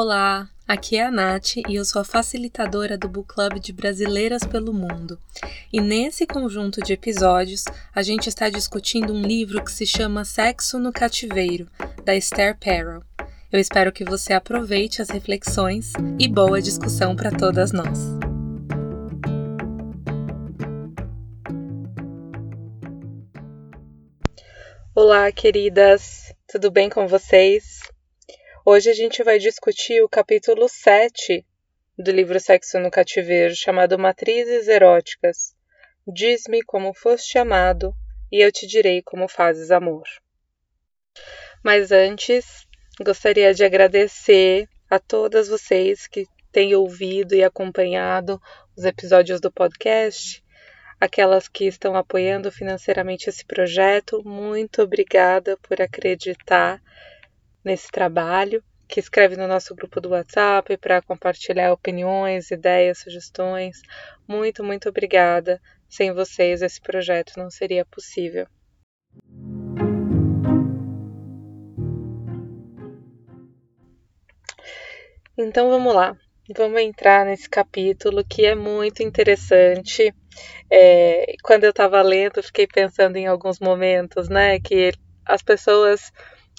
Olá, aqui é a Nath e eu sou a facilitadora do Book Club de Brasileiras pelo Mundo. E nesse conjunto de episódios, a gente está discutindo um livro que se chama Sexo no Cativeiro, da Esther Perel. Eu espero que você aproveite as reflexões e boa discussão para todas nós. Olá, queridas! Tudo bem com vocês? Hoje a gente vai discutir o capítulo 7 do livro Sexo no Cativeiro, chamado Matrizes Eróticas. Diz-me como foste amado, e eu te direi como fazes amor. Mas antes, gostaria de agradecer a todas vocês que têm ouvido e acompanhado os episódios do podcast, aquelas que estão apoiando financeiramente esse projeto. Muito obrigada por acreditar nesse trabalho, que escreve no nosso grupo do WhatsApp para compartilhar opiniões, ideias, sugestões. Muito, muito obrigada. Sem vocês, esse projeto não seria possível. Então vamos lá, vamos entrar nesse capítulo que é muito interessante. É, quando eu estava lendo, fiquei pensando em alguns momentos, né, que as pessoas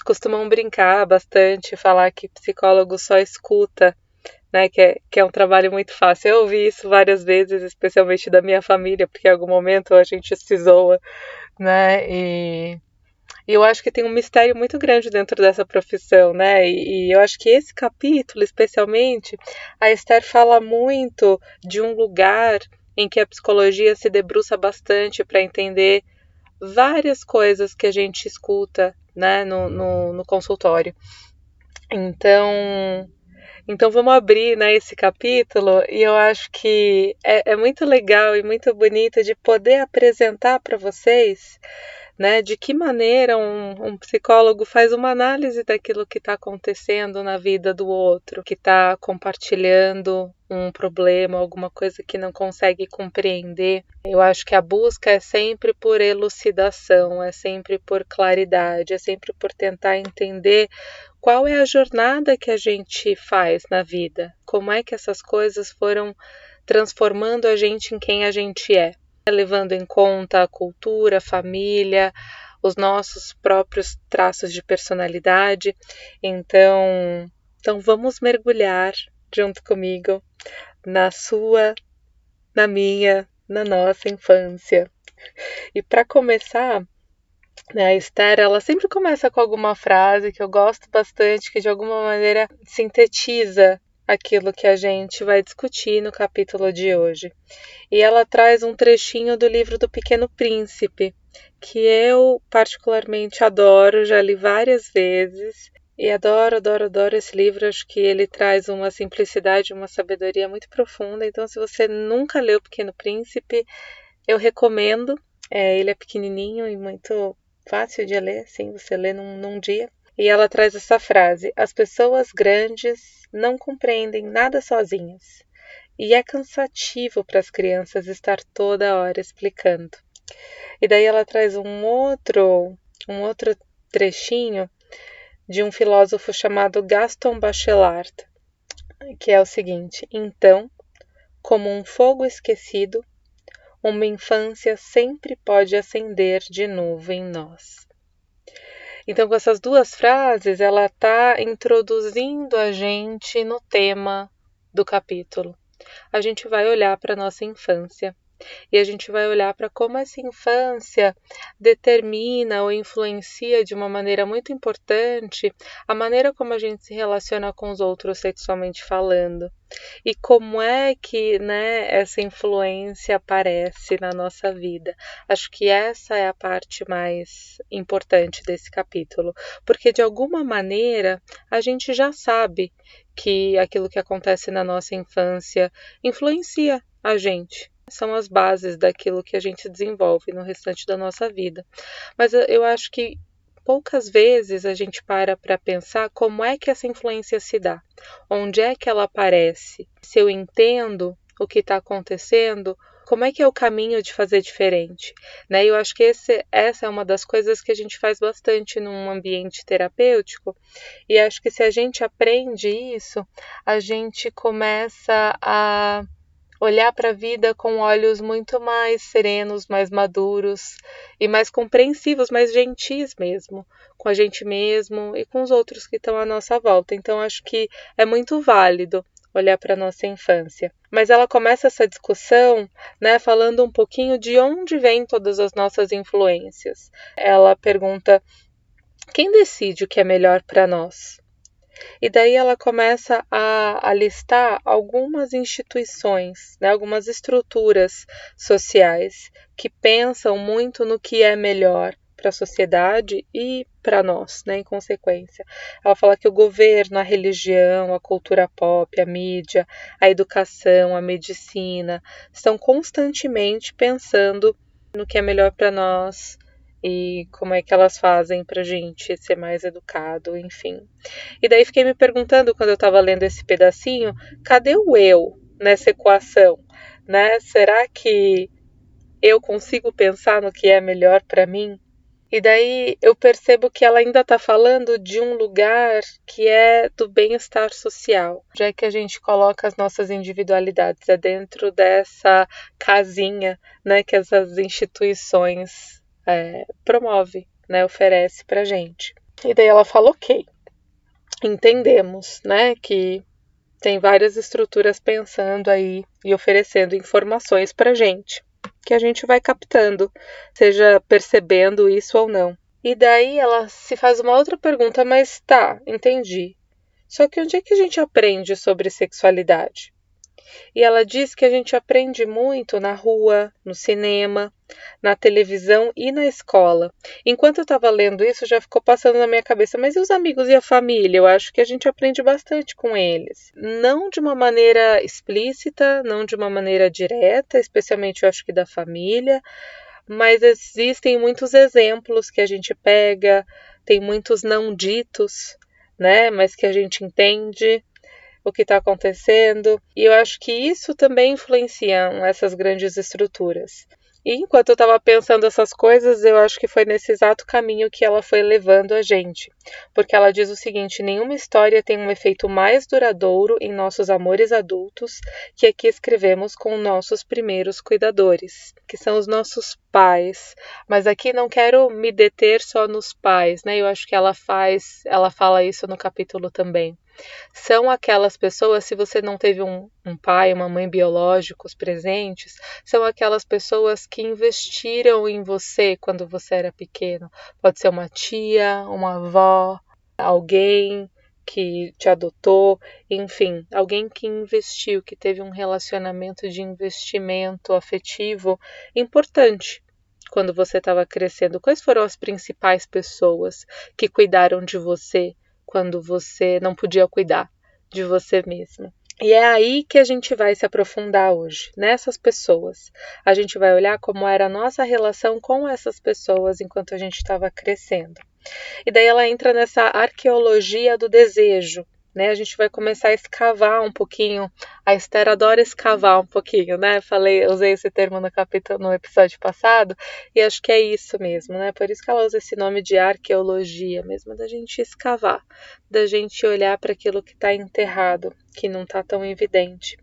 costumam brincar bastante, falar que psicólogo só escuta, né? Que é, que é um trabalho muito fácil. Eu ouvi isso várias vezes, especialmente da minha família, porque em algum momento a gente se zoa, né? E, e eu acho que tem um mistério muito grande dentro dessa profissão, né? E, e eu acho que esse capítulo, especialmente, a Esther fala muito de um lugar em que a psicologia se debruça bastante para entender várias coisas que a gente escuta né, no, no, no consultório. Então, então vamos abrir né, esse capítulo e eu acho que é, é muito legal e muito bonito de poder apresentar para vocês né, de que maneira um, um, psicólogo faz uma análise daquilo que está acontecendo na vida do outro, que está compartilhando um problema, alguma coisa que não consegue compreender. Eu acho que a busca é sempre por elucidação, é sempre por claridade, é sempre por tentar entender qual é a jornada que a gente faz na vida, como é que essas coisas foram transformando a gente em quem a gente é levando em conta a cultura, a família, os nossos próprios traços de personalidade. Então, então vamos mergulhar junto comigo na sua, na minha, na nossa infância. E para começar, né, a Esther, ela sempre começa com alguma frase que eu gosto bastante, que de alguma maneira sintetiza aquilo que a gente vai discutir no capítulo de hoje. E ela traz um trechinho do livro do Pequeno Príncipe, que eu particularmente adoro, já li várias vezes. E adoro, adoro, adoro esse livro. Acho que ele traz uma simplicidade, uma sabedoria muito profunda. Então, se você nunca leu Pequeno Príncipe, eu recomendo. É, ele é pequenininho e muito fácil de ler, sim, você lê num, num dia. E ela traz essa frase: As pessoas grandes não compreendem nada sozinhas. E é cansativo para as crianças estar toda hora explicando. E daí ela traz um outro, um outro trechinho de um filósofo chamado Gaston Bachelard, que é o seguinte: então, como um fogo esquecido, uma infância sempre pode acender de novo em nós. Então, com essas duas frases, ela está introduzindo a gente no tema do capítulo. A gente vai olhar para a nossa infância e a gente vai olhar para como essa infância determina ou influencia de uma maneira muito importante a maneira como a gente se relaciona com os outros sexualmente falando. E como é que né, essa influência aparece na nossa vida? Acho que essa é a parte mais importante desse capítulo, porque de alguma maneira a gente já sabe que aquilo que acontece na nossa infância influencia a gente são as bases daquilo que a gente desenvolve no restante da nossa vida. Mas eu acho que poucas vezes a gente para para pensar como é que essa influência se dá, onde é que ela aparece. Se eu entendo o que está acontecendo, como é que é o caminho de fazer diferente, né? Eu acho que esse, essa é uma das coisas que a gente faz bastante num ambiente terapêutico, e acho que se a gente aprende isso, a gente começa a olhar para a vida com olhos muito mais serenos, mais maduros e mais compreensivos, mais gentis mesmo, com a gente mesmo e com os outros que estão à nossa volta. Então acho que é muito válido olhar para nossa infância. Mas ela começa essa discussão, né, falando um pouquinho de onde vêm todas as nossas influências. Ela pergunta: quem decide o que é melhor para nós? E daí ela começa a, a listar algumas instituições, né, algumas estruturas sociais que pensam muito no que é melhor para a sociedade e para nós, né, em consequência. Ela fala que o governo, a religião, a cultura pop, a mídia, a educação, a medicina estão constantemente pensando no que é melhor para nós e como é que elas fazem para gente ser mais educado, enfim. E daí fiquei me perguntando quando eu estava lendo esse pedacinho, cadê o eu nessa equação, né? Será que eu consigo pensar no que é melhor para mim? E daí eu percebo que ela ainda está falando de um lugar que é do bem-estar social, já que a gente coloca as nossas individualidades é dentro dessa casinha, né, que essas instituições é, promove, né, oferece para gente. E daí ela fala, ok, entendemos, né, que tem várias estruturas pensando aí e oferecendo informações para gente que a gente vai captando, seja percebendo isso ou não. E daí ela se faz uma outra pergunta, mas tá, entendi. Só que onde é que a gente aprende sobre sexualidade? E ela diz que a gente aprende muito na rua, no cinema, na televisão e na escola. Enquanto eu estava lendo isso, já ficou passando na minha cabeça, mas e os amigos e a família? Eu acho que a gente aprende bastante com eles. Não de uma maneira explícita, não de uma maneira direta, especialmente eu acho que da família, mas existem muitos exemplos que a gente pega, tem muitos não ditos, né, mas que a gente entende o que está acontecendo. E eu acho que isso também influencia essas grandes estruturas. E enquanto eu estava pensando essas coisas, eu acho que foi nesse exato caminho que ela foi levando a gente. Porque ela diz o seguinte: nenhuma história tem um efeito mais duradouro em nossos amores adultos que a que escrevemos com nossos primeiros cuidadores, que são os nossos pais. Mas aqui não quero me deter só nos pais, né? Eu acho que ela faz, ela fala isso no capítulo também são aquelas pessoas, se você não teve um, um pai, uma mãe biológicos presentes, são aquelas pessoas que investiram em você quando você era pequeno. Pode ser uma tia, uma avó, alguém que te adotou, enfim, alguém que investiu, que teve um relacionamento de investimento afetivo importante quando você estava crescendo. Quais foram as principais pessoas que cuidaram de você quando você não podia cuidar de você mesmo. E é aí que a gente vai se aprofundar hoje, nessas pessoas. A gente vai olhar como era a nossa relação com essas pessoas enquanto a gente estava crescendo. E daí ela entra nessa arqueologia do desejo, né? A gente vai começar a escavar um pouquinho. A Esther adora escavar um pouquinho, né? Falei, usei esse termo no capítulo no episódio passado e acho que é isso mesmo, né? Por isso que ela usa esse nome de arqueologia, mesmo da gente escavar, da gente olhar para aquilo que está enterrado, que não está tão evidente.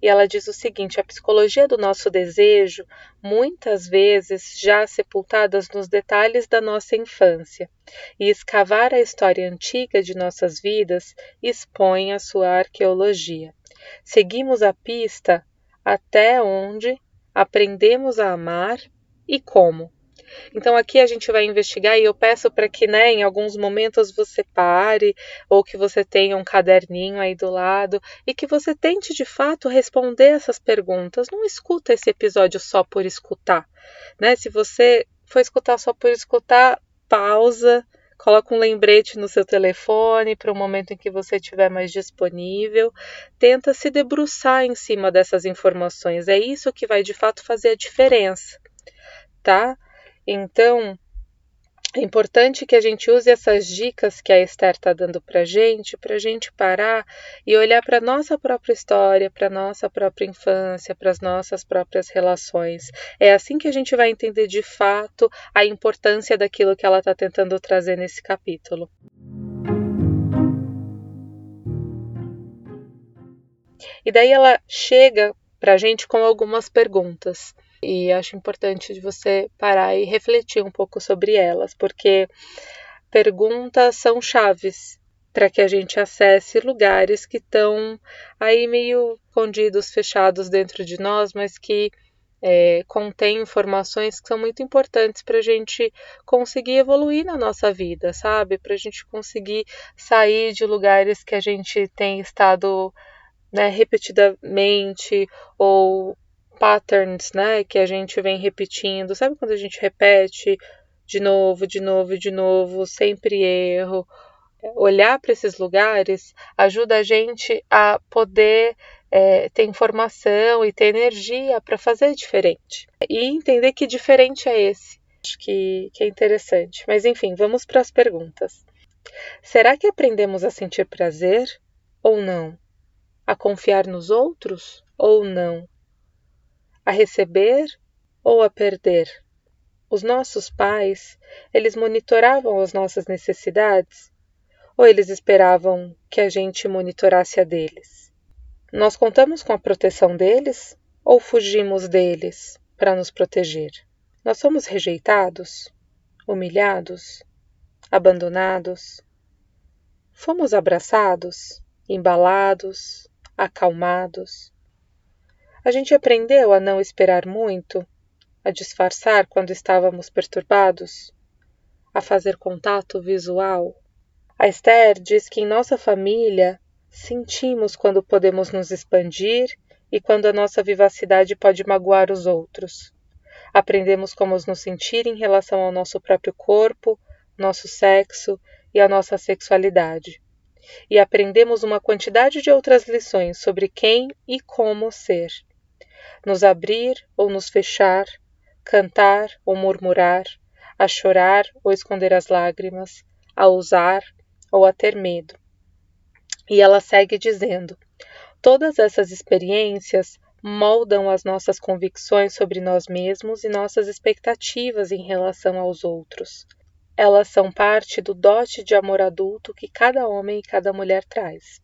E ela diz o seguinte: a psicologia do nosso desejo, muitas vezes já sepultadas nos detalhes da nossa infância, e escavar a história antiga de nossas vidas expõe a sua arqueologia. Seguimos a pista até onde aprendemos a amar e como. Então aqui a gente vai investigar e eu peço para que, né, em alguns momentos você pare ou que você tenha um caderninho aí do lado e que você tente de fato responder essas perguntas. Não escuta esse episódio só por escutar, né? Se você for escutar só por escutar, pausa, coloca um lembrete no seu telefone para o momento em que você estiver mais disponível. Tenta se debruçar em cima dessas informações. É isso que vai de fato fazer a diferença, tá? Então, é importante que a gente use essas dicas que a Esther está dando para gente, para a gente parar e olhar para a nossa própria história, para a nossa própria infância, para as nossas próprias relações. É assim que a gente vai entender de fato a importância daquilo que ela está tentando trazer nesse capítulo. E daí ela chega para a gente com algumas perguntas. E acho importante de você parar e refletir um pouco sobre elas, porque perguntas são chaves para que a gente acesse lugares que estão aí meio escondidos, fechados dentro de nós, mas que é, contém informações que são muito importantes para a gente conseguir evoluir na nossa vida, sabe? Para a gente conseguir sair de lugares que a gente tem estado né, repetidamente ou patterns, né, que a gente vem repetindo. Sabe quando a gente repete de novo, de novo, de novo, sempre erro? Olhar para esses lugares ajuda a gente a poder é, ter informação e ter energia para fazer diferente e entender que diferente é esse. Acho que, que é interessante. Mas enfim, vamos para as perguntas. Será que aprendemos a sentir prazer ou não? A confiar nos outros ou não? A receber ou a perder. Os nossos pais, eles monitoravam as nossas necessidades ou eles esperavam que a gente monitorasse a deles? Nós contamos com a proteção deles ou fugimos deles para nos proteger? Nós somos rejeitados, humilhados, abandonados? Fomos abraçados, embalados, acalmados? A gente aprendeu a não esperar muito, a disfarçar quando estávamos perturbados, a fazer contato visual. A Esther diz que em nossa família sentimos quando podemos nos expandir e quando a nossa vivacidade pode magoar os outros. Aprendemos como nos sentir em relação ao nosso próprio corpo, nosso sexo e a nossa sexualidade. E aprendemos uma quantidade de outras lições sobre quem e como ser nos abrir ou nos fechar, cantar ou murmurar, a chorar ou esconder as lágrimas, a usar ou a ter medo. E ela segue dizendo: todas essas experiências moldam as nossas convicções sobre nós mesmos e nossas expectativas em relação aos outros. Elas são parte do dote de amor adulto que cada homem e cada mulher traz.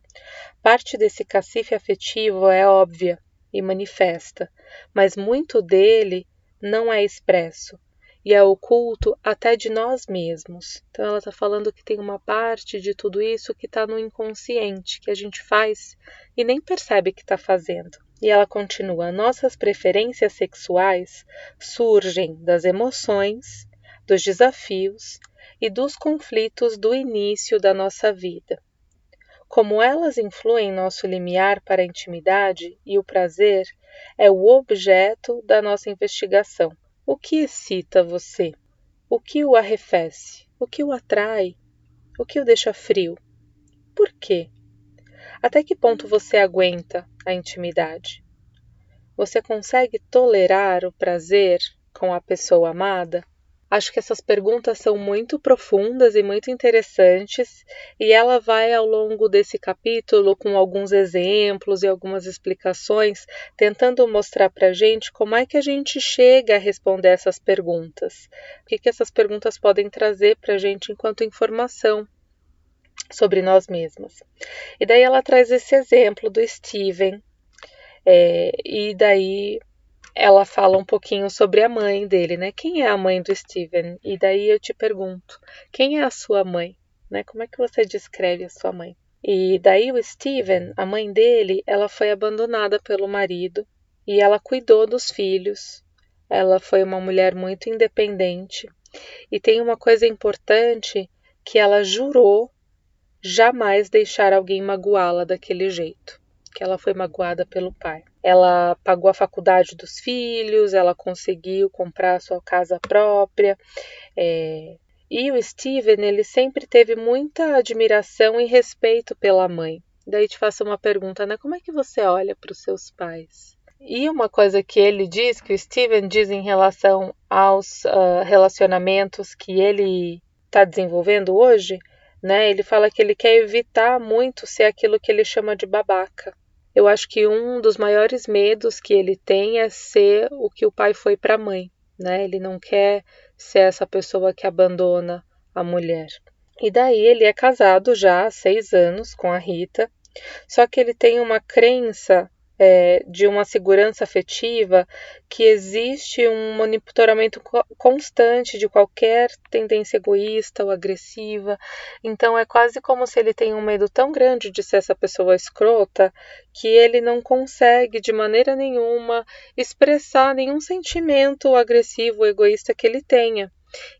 Parte desse cacife afetivo é óbvia, e manifesta, mas muito dele não é expresso e é oculto até de nós mesmos. Então ela está falando que tem uma parte de tudo isso que está no inconsciente, que a gente faz e nem percebe que está fazendo. E ela continua: nossas preferências sexuais surgem das emoções, dos desafios e dos conflitos do início da nossa vida. Como elas influem nosso limiar para a intimidade e o prazer, é o objeto da nossa investigação. O que excita você? O que o arrefece? O que o atrai? O que o deixa frio? Por quê? Até que ponto você aguenta a intimidade? Você consegue tolerar o prazer com a pessoa amada? Acho que essas perguntas são muito profundas e muito interessantes, e ela vai ao longo desse capítulo com alguns exemplos e algumas explicações, tentando mostrar para a gente como é que a gente chega a responder essas perguntas, o que, que essas perguntas podem trazer para a gente enquanto informação sobre nós mesmas. E daí ela traz esse exemplo do Steven, é, e daí ela fala um pouquinho sobre a mãe dele, né? Quem é a mãe do Steven? E daí eu te pergunto, quem é a sua mãe? Né? Como é que você descreve a sua mãe? E daí o Steven, a mãe dele, ela foi abandonada pelo marido e ela cuidou dos filhos. Ela foi uma mulher muito independente e tem uma coisa importante que ela jurou jamais deixar alguém magoá-la daquele jeito, que ela foi magoada pelo pai. Ela pagou a faculdade dos filhos, ela conseguiu comprar sua casa própria. É... E o Steven, ele sempre teve muita admiração e respeito pela mãe. Daí te faço uma pergunta, né? Como é que você olha para os seus pais? e uma coisa que ele diz, que o Steven diz em relação aos uh, relacionamentos que ele está desenvolvendo hoje, né? Ele fala que ele quer evitar muito ser aquilo que ele chama de babaca. Eu acho que um dos maiores medos que ele tem é ser o que o pai foi para a mãe, né? Ele não quer ser essa pessoa que abandona a mulher. E daí ele é casado já há seis anos com a Rita, só que ele tem uma crença é, de uma segurança afetiva que existe um monitoramento constante de qualquer tendência egoísta ou agressiva. Então é quase como se ele tem um medo tão grande de ser essa pessoa escrota que ele não consegue de maneira nenhuma expressar nenhum sentimento agressivo ou egoísta que ele tenha.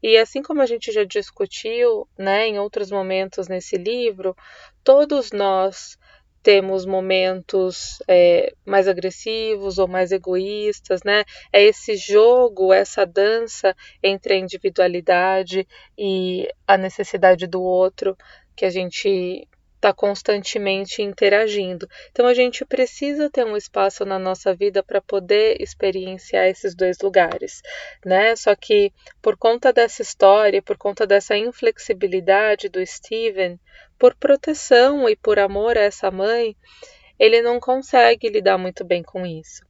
E assim como a gente já discutiu, né, em outros momentos nesse livro, todos nós temos momentos é, mais agressivos ou mais egoístas, né? É esse jogo, essa dança entre a individualidade e a necessidade do outro que a gente está constantemente interagindo. Então a gente precisa ter um espaço na nossa vida para poder experienciar esses dois lugares, né? Só que por conta dessa história, por conta dessa inflexibilidade do Steven, por proteção e por amor a essa mãe, ele não consegue lidar muito bem com isso,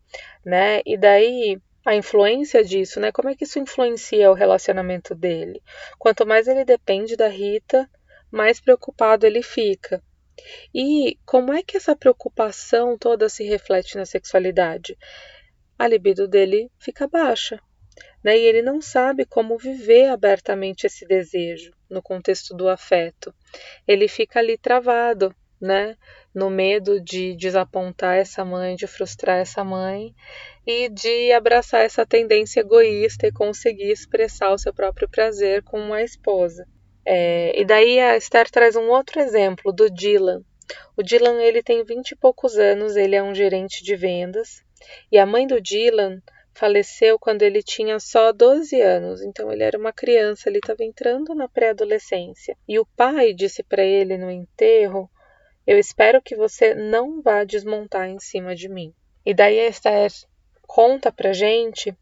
né? E daí a influência disso, né? Como é que isso influencia o relacionamento dele? Quanto mais ele depende da Rita, mais preocupado ele fica. E como é que essa preocupação toda se reflete na sexualidade? A libido dele fica baixa, né? E ele não sabe como viver abertamente esse desejo no contexto do afeto. Ele fica ali travado, né? No medo de desapontar essa mãe, de frustrar essa mãe e de abraçar essa tendência egoísta e conseguir expressar o seu próprio prazer com a esposa. É, e daí a Esther traz um outro exemplo do Dylan. O Dylan ele tem vinte e poucos anos, ele é um gerente de vendas e a mãe do Dylan faleceu quando ele tinha só 12 anos, então ele era uma criança, ele estava entrando na pré-adolescência. E o pai disse para ele no enterro: Eu espero que você não vá desmontar em cima de mim. E daí a Esther conta pra gente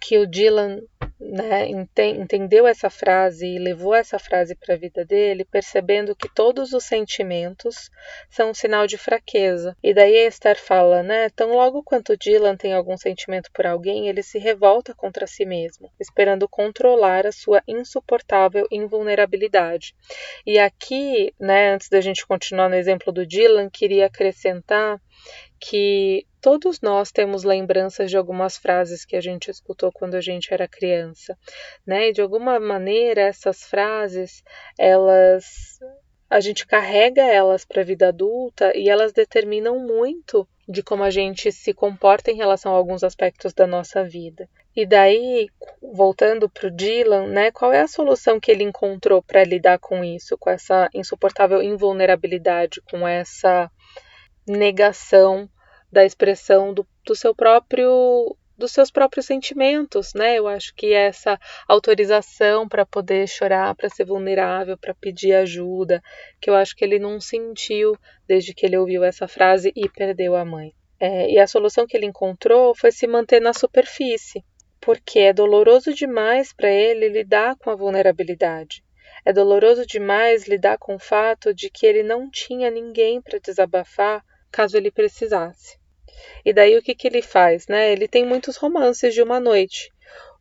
que o Dylan né, entendeu essa frase e levou essa frase para a vida dele, percebendo que todos os sentimentos são um sinal de fraqueza. E daí a Esther fala, né, tão logo quanto Dylan tem algum sentimento por alguém, ele se revolta contra si mesmo, esperando controlar a sua insuportável invulnerabilidade. E aqui, né, antes da gente continuar no exemplo do Dylan, queria acrescentar que todos nós temos lembranças de algumas frases que a gente escutou quando a gente era criança, né? E de alguma maneira essas frases, elas a gente carrega elas para a vida adulta e elas determinam muito de como a gente se comporta em relação a alguns aspectos da nossa vida. E daí, voltando para o Dylan, né, qual é a solução que ele encontrou para lidar com isso, com essa insuportável invulnerabilidade, com essa negação da expressão do, do seu próprio dos seus próprios sentimentos, né? Eu acho que essa autorização para poder chorar, para ser vulnerável, para pedir ajuda, que eu acho que ele não sentiu desde que ele ouviu essa frase e perdeu a mãe. É, e a solução que ele encontrou foi se manter na superfície, porque é doloroso demais para ele lidar com a vulnerabilidade. É doloroso demais lidar com o fato de que ele não tinha ninguém para desabafar caso ele precisasse. E daí o que, que ele faz? Né? Ele tem muitos romances de uma noite,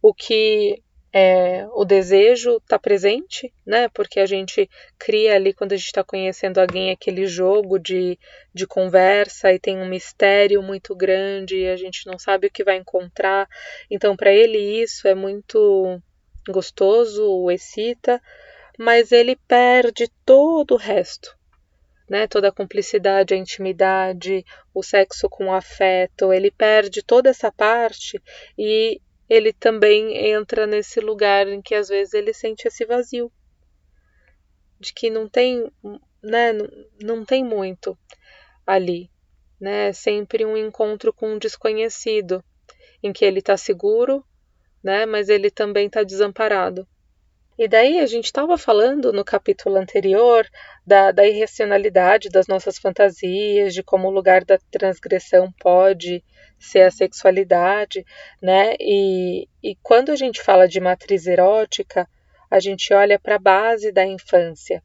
o que é, o desejo está presente, né? Porque a gente cria ali quando a gente está conhecendo alguém aquele jogo de, de conversa e tem um mistério muito grande e a gente não sabe o que vai encontrar. Então, para ele isso é muito gostoso, o excita, mas ele perde todo o resto né, toda a cumplicidade, a intimidade, o sexo com afeto, ele perde toda essa parte e ele também entra nesse lugar em que às vezes ele sente esse vazio, de que não tem, né, não, tem muito ali, né, é sempre um encontro com um desconhecido, em que ele está seguro, né, mas ele também está desamparado. E daí a gente estava falando no capítulo anterior da, da, irracionalidade das nossas fantasias, de como o lugar da transgressão pode ser a sexualidade, né? E, e quando a gente fala de matriz erótica, a gente olha para a base da infância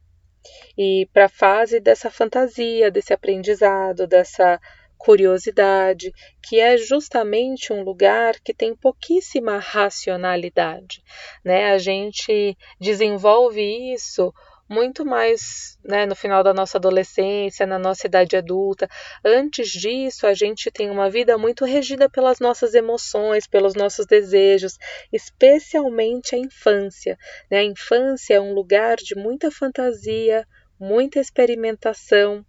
e para a fase dessa fantasia, desse aprendizado, dessa curiosidade, que é justamente um lugar que tem pouquíssima racionalidade, né? A gente desenvolve isso muito mais né, no final da nossa adolescência, na nossa idade adulta. Antes disso, a gente tem uma vida muito regida pelas nossas emoções, pelos nossos desejos, especialmente a infância. Né? A infância é um lugar de muita fantasia, muita experimentação,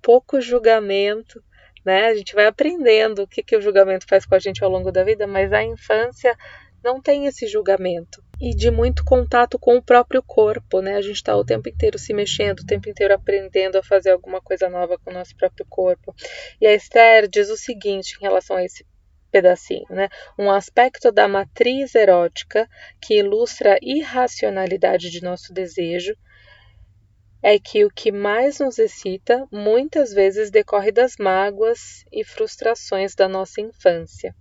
pouco julgamento né? A gente vai aprendendo o que, que o julgamento faz com a gente ao longo da vida, mas a infância não tem esse julgamento e de muito contato com o próprio corpo, né? A gente está o tempo inteiro se mexendo, o tempo inteiro aprendendo a fazer alguma coisa nova com o nosso próprio corpo. E a Esther diz o seguinte em relação a esse pedacinho, né? Um aspecto da matriz erótica que ilustra a irracionalidade de nosso desejo é que o que mais nos excita muitas vezes decorre das mágoas e frustrações da nossa infância.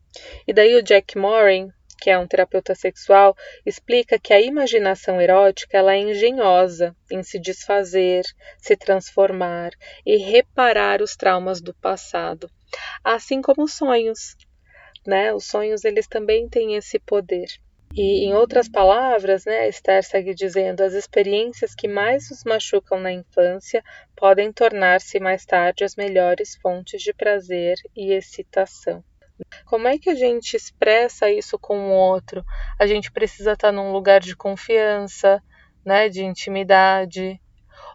E daí o Jack Morin, que é um terapeuta sexual, explica que a imaginação erótica ela é engenhosa em se desfazer, se transformar e reparar os traumas do passado, assim como os sonhos. Né? Os sonhos eles também têm esse poder. E, em outras palavras, né, Esther segue dizendo: as experiências que mais nos machucam na infância podem tornar-se mais tarde as melhores fontes de prazer e excitação. Como é que a gente expressa isso com o outro? A gente precisa estar num lugar de confiança, né, de intimidade,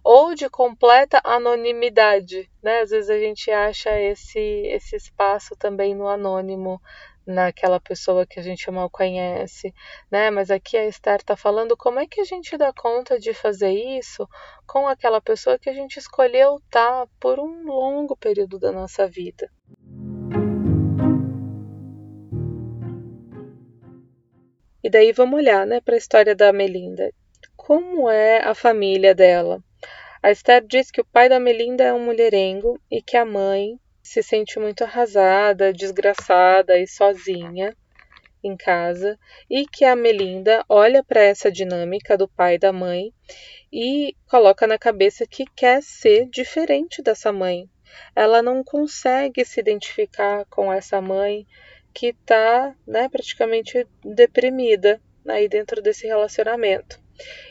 ou de completa anonimidade, né? Às vezes a gente acha esse esse espaço também no anônimo, naquela pessoa que a gente mal conhece, né? Mas aqui a Esther está falando como é que a gente dá conta de fazer isso com aquela pessoa que a gente escolheu estar tá por um longo período da nossa vida. E daí vamos olhar, né, para a história da Melinda. Como é a família dela? A Esther diz que o pai da Melinda é um mulherengo e que a mãe se sente muito arrasada, desgraçada e sozinha em casa e que a Melinda olha para essa dinâmica do pai e da mãe e coloca na cabeça que quer ser diferente dessa mãe. Ela não consegue se identificar com essa mãe que está né, praticamente deprimida aí dentro desse relacionamento.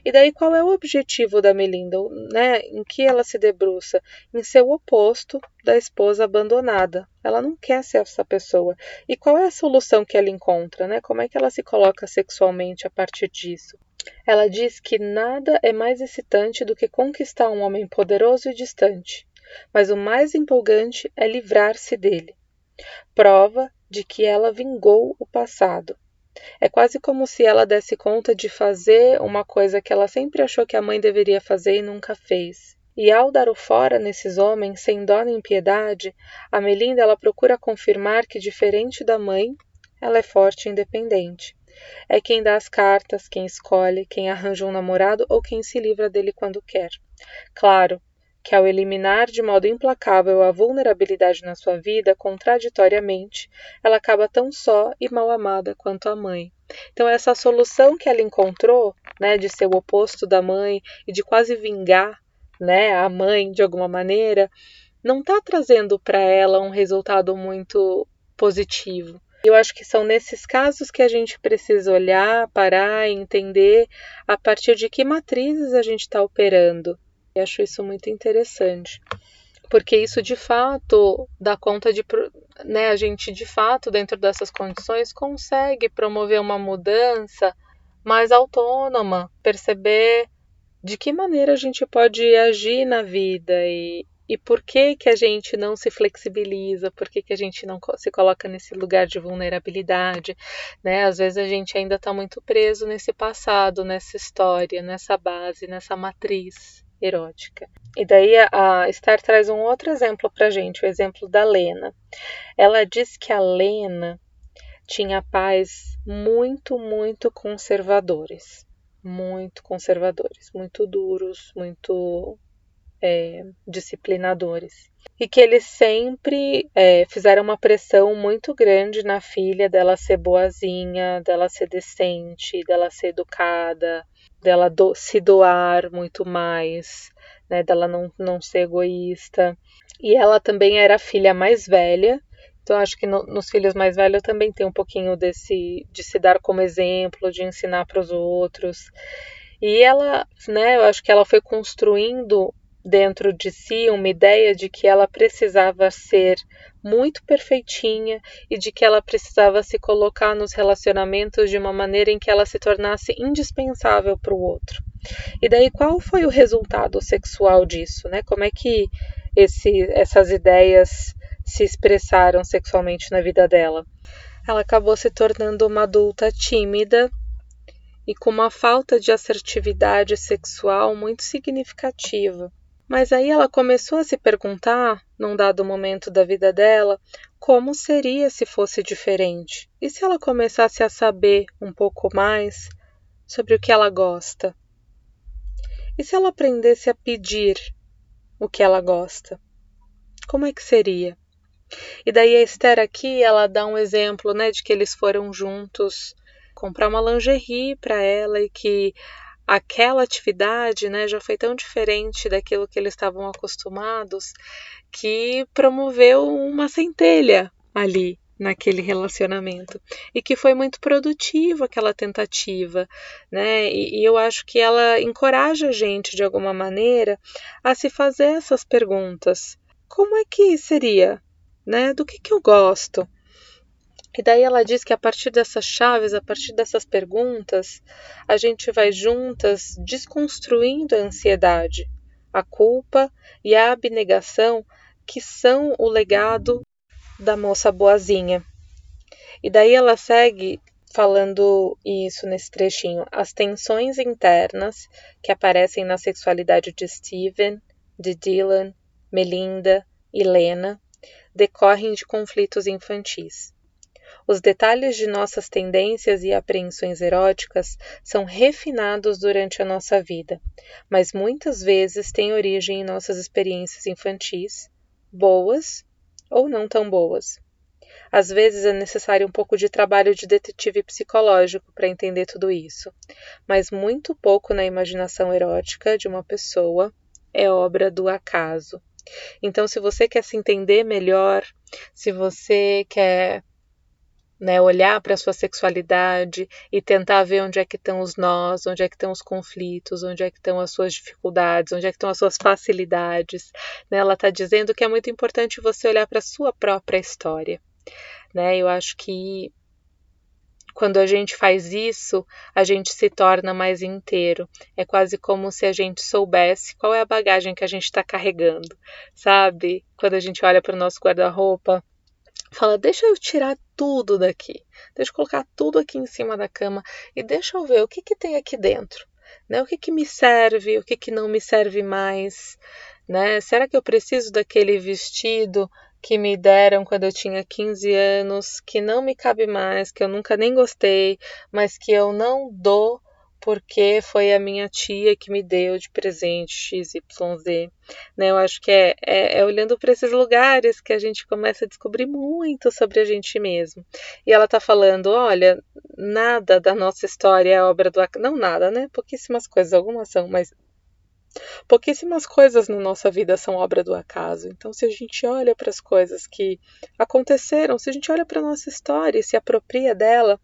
E daí qual é o objetivo da Melinda, né? Em que ela se debruça? Em ser o oposto da esposa abandonada. Ela não quer ser essa pessoa. E qual é a solução que ela encontra, né? Como é que ela se coloca sexualmente a partir disso? Ela diz que nada é mais excitante do que conquistar um homem poderoso e distante, mas o mais empolgante é livrar-se dele. Prova de que ela vingou o passado é quase como se ela desse conta de fazer uma coisa que ela sempre achou que a mãe deveria fazer e nunca fez. E ao dar o fora nesses homens, sem dó nem piedade, a Melinda ela procura confirmar que, diferente da mãe, ela é forte e independente. É quem dá as cartas, quem escolhe, quem arranja um namorado ou quem se livra dele quando quer. Claro, que, ao eliminar de modo implacável a vulnerabilidade na sua vida, contraditoriamente, ela acaba tão só e mal amada quanto a mãe. Então, essa solução que ela encontrou, né, de ser o oposto da mãe e de quase vingar né, a mãe de alguma maneira, não está trazendo para ela um resultado muito positivo. Eu acho que são nesses casos que a gente precisa olhar, parar e entender a partir de que matrizes a gente está operando. E acho isso muito interessante, porque isso de fato dá conta de, né, a gente de fato dentro dessas condições consegue promover uma mudança mais autônoma, perceber de que maneira a gente pode agir na vida e, e por que que a gente não se flexibiliza, por que, que a gente não se coloca nesse lugar de vulnerabilidade, né? Às vezes a gente ainda está muito preso nesse passado, nessa história, nessa base, nessa matriz erótica. E daí a Star traz um outro exemplo para gente, o exemplo da Lena. Ela diz que a Lena tinha pais muito, muito conservadores. muito conservadores, muito duros, muito é, disciplinadores. E que eles sempre é, fizeram uma pressão muito grande na filha dela ser boazinha, dela ser decente, dela ser educada, dela do, se doar muito mais, né, dela não, não ser egoísta. E ela também era a filha mais velha, então acho que no, nos filhos mais velhos também tem um pouquinho desse de se dar como exemplo, de ensinar para os outros. E ela, né, eu acho que ela foi construindo dentro de si uma ideia de que ela precisava ser muito perfeitinha e de que ela precisava se colocar nos relacionamentos de uma maneira em que ela se tornasse indispensável para o outro. E daí qual foi o resultado sexual disso, né? Como é que esse, essas ideias se expressaram sexualmente na vida dela? Ela acabou se tornando uma adulta tímida e com uma falta de assertividade sexual muito significativa. Mas aí ela começou a se perguntar, num dado momento da vida dela, como seria se fosse diferente? E se ela começasse a saber um pouco mais sobre o que ela gosta? E se ela aprendesse a pedir o que ela gosta? Como é que seria? E daí a Esther aqui, ela dá um exemplo, né, de que eles foram juntos comprar uma lingerie para ela e que aquela atividade né, já foi tão diferente daquilo que eles estavam acostumados que promoveu uma centelha ali naquele relacionamento e que foi muito produtiva aquela tentativa, né? E, e, eu acho que ela encoraja a gente de alguma maneira a se fazer essas perguntas. Como é que seria, né? Do que que eu gosto? E daí ela diz que a partir dessas chaves, a partir dessas perguntas, a gente vai juntas desconstruindo a ansiedade, a culpa e a abnegação que são o legado da moça boazinha. E daí ela segue falando isso nesse trechinho. As tensões internas que aparecem na sexualidade de Steven, de Dylan, Melinda e Lena decorrem de conflitos infantis. Os detalhes de nossas tendências e apreensões eróticas são refinados durante a nossa vida, mas muitas vezes têm origem em nossas experiências infantis, boas ou não tão boas. Às vezes é necessário um pouco de trabalho de detetive psicológico para entender tudo isso, mas muito pouco na imaginação erótica de uma pessoa é obra do acaso. Então, se você quer se entender melhor, se você quer né, olhar para a sua sexualidade e tentar ver onde é que estão os nós, onde é que estão os conflitos, onde é que estão as suas dificuldades, onde é que estão as suas facilidades. Né? Ela está dizendo que é muito importante você olhar para a sua própria história. Né? Eu acho que quando a gente faz isso, a gente se torna mais inteiro. É quase como se a gente soubesse qual é a bagagem que a gente está carregando, sabe? Quando a gente olha para o nosso guarda-roupa, fala: deixa eu tirar tudo daqui, deixa eu colocar tudo aqui em cima da cama e deixa eu ver o que, que tem aqui dentro. Né? O que, que me serve, o que, que não me serve mais. Né? Será que eu preciso daquele vestido que me deram quando eu tinha 15 anos, que não me cabe mais, que eu nunca nem gostei, mas que eu não dou porque foi a minha tia que me deu de presente XYZ. Né? Eu acho que é, é, é olhando para esses lugares que a gente começa a descobrir muito sobre a gente mesmo. E ela está falando: olha, nada da nossa história é obra do acaso. Não nada, né? Pouquíssimas coisas, algumas são, mas pouquíssimas coisas na nossa vida são obra do acaso. Então, se a gente olha para as coisas que aconteceram, se a gente olha para a nossa história e se apropria dela,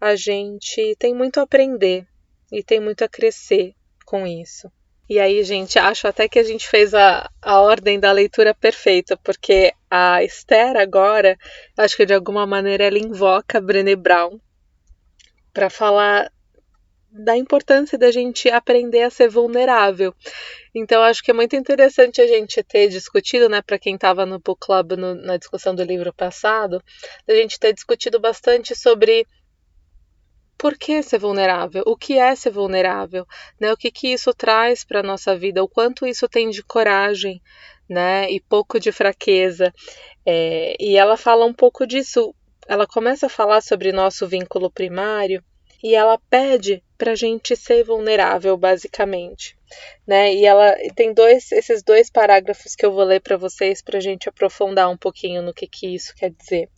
a gente tem muito a aprender e tem muito a crescer com isso. E aí, gente, acho até que a gente fez a, a ordem da leitura perfeita, porque a Esther agora, acho que de alguma maneira ela invoca Brené Brown para falar da importância da gente aprender a ser vulnerável. Então, acho que é muito interessante a gente ter discutido, né, para quem estava no book club no, na discussão do livro passado, a gente ter discutido bastante sobre por que ser vulnerável? O que é ser vulnerável? Né? O que, que isso traz para nossa vida? O quanto isso tem de coragem né? e pouco de fraqueza? É, e ela fala um pouco disso. Ela começa a falar sobre nosso vínculo primário e ela pede para a gente ser vulnerável, basicamente. Né? E ela tem dois, esses dois parágrafos que eu vou ler para vocês para a gente aprofundar um pouquinho no que, que isso quer dizer.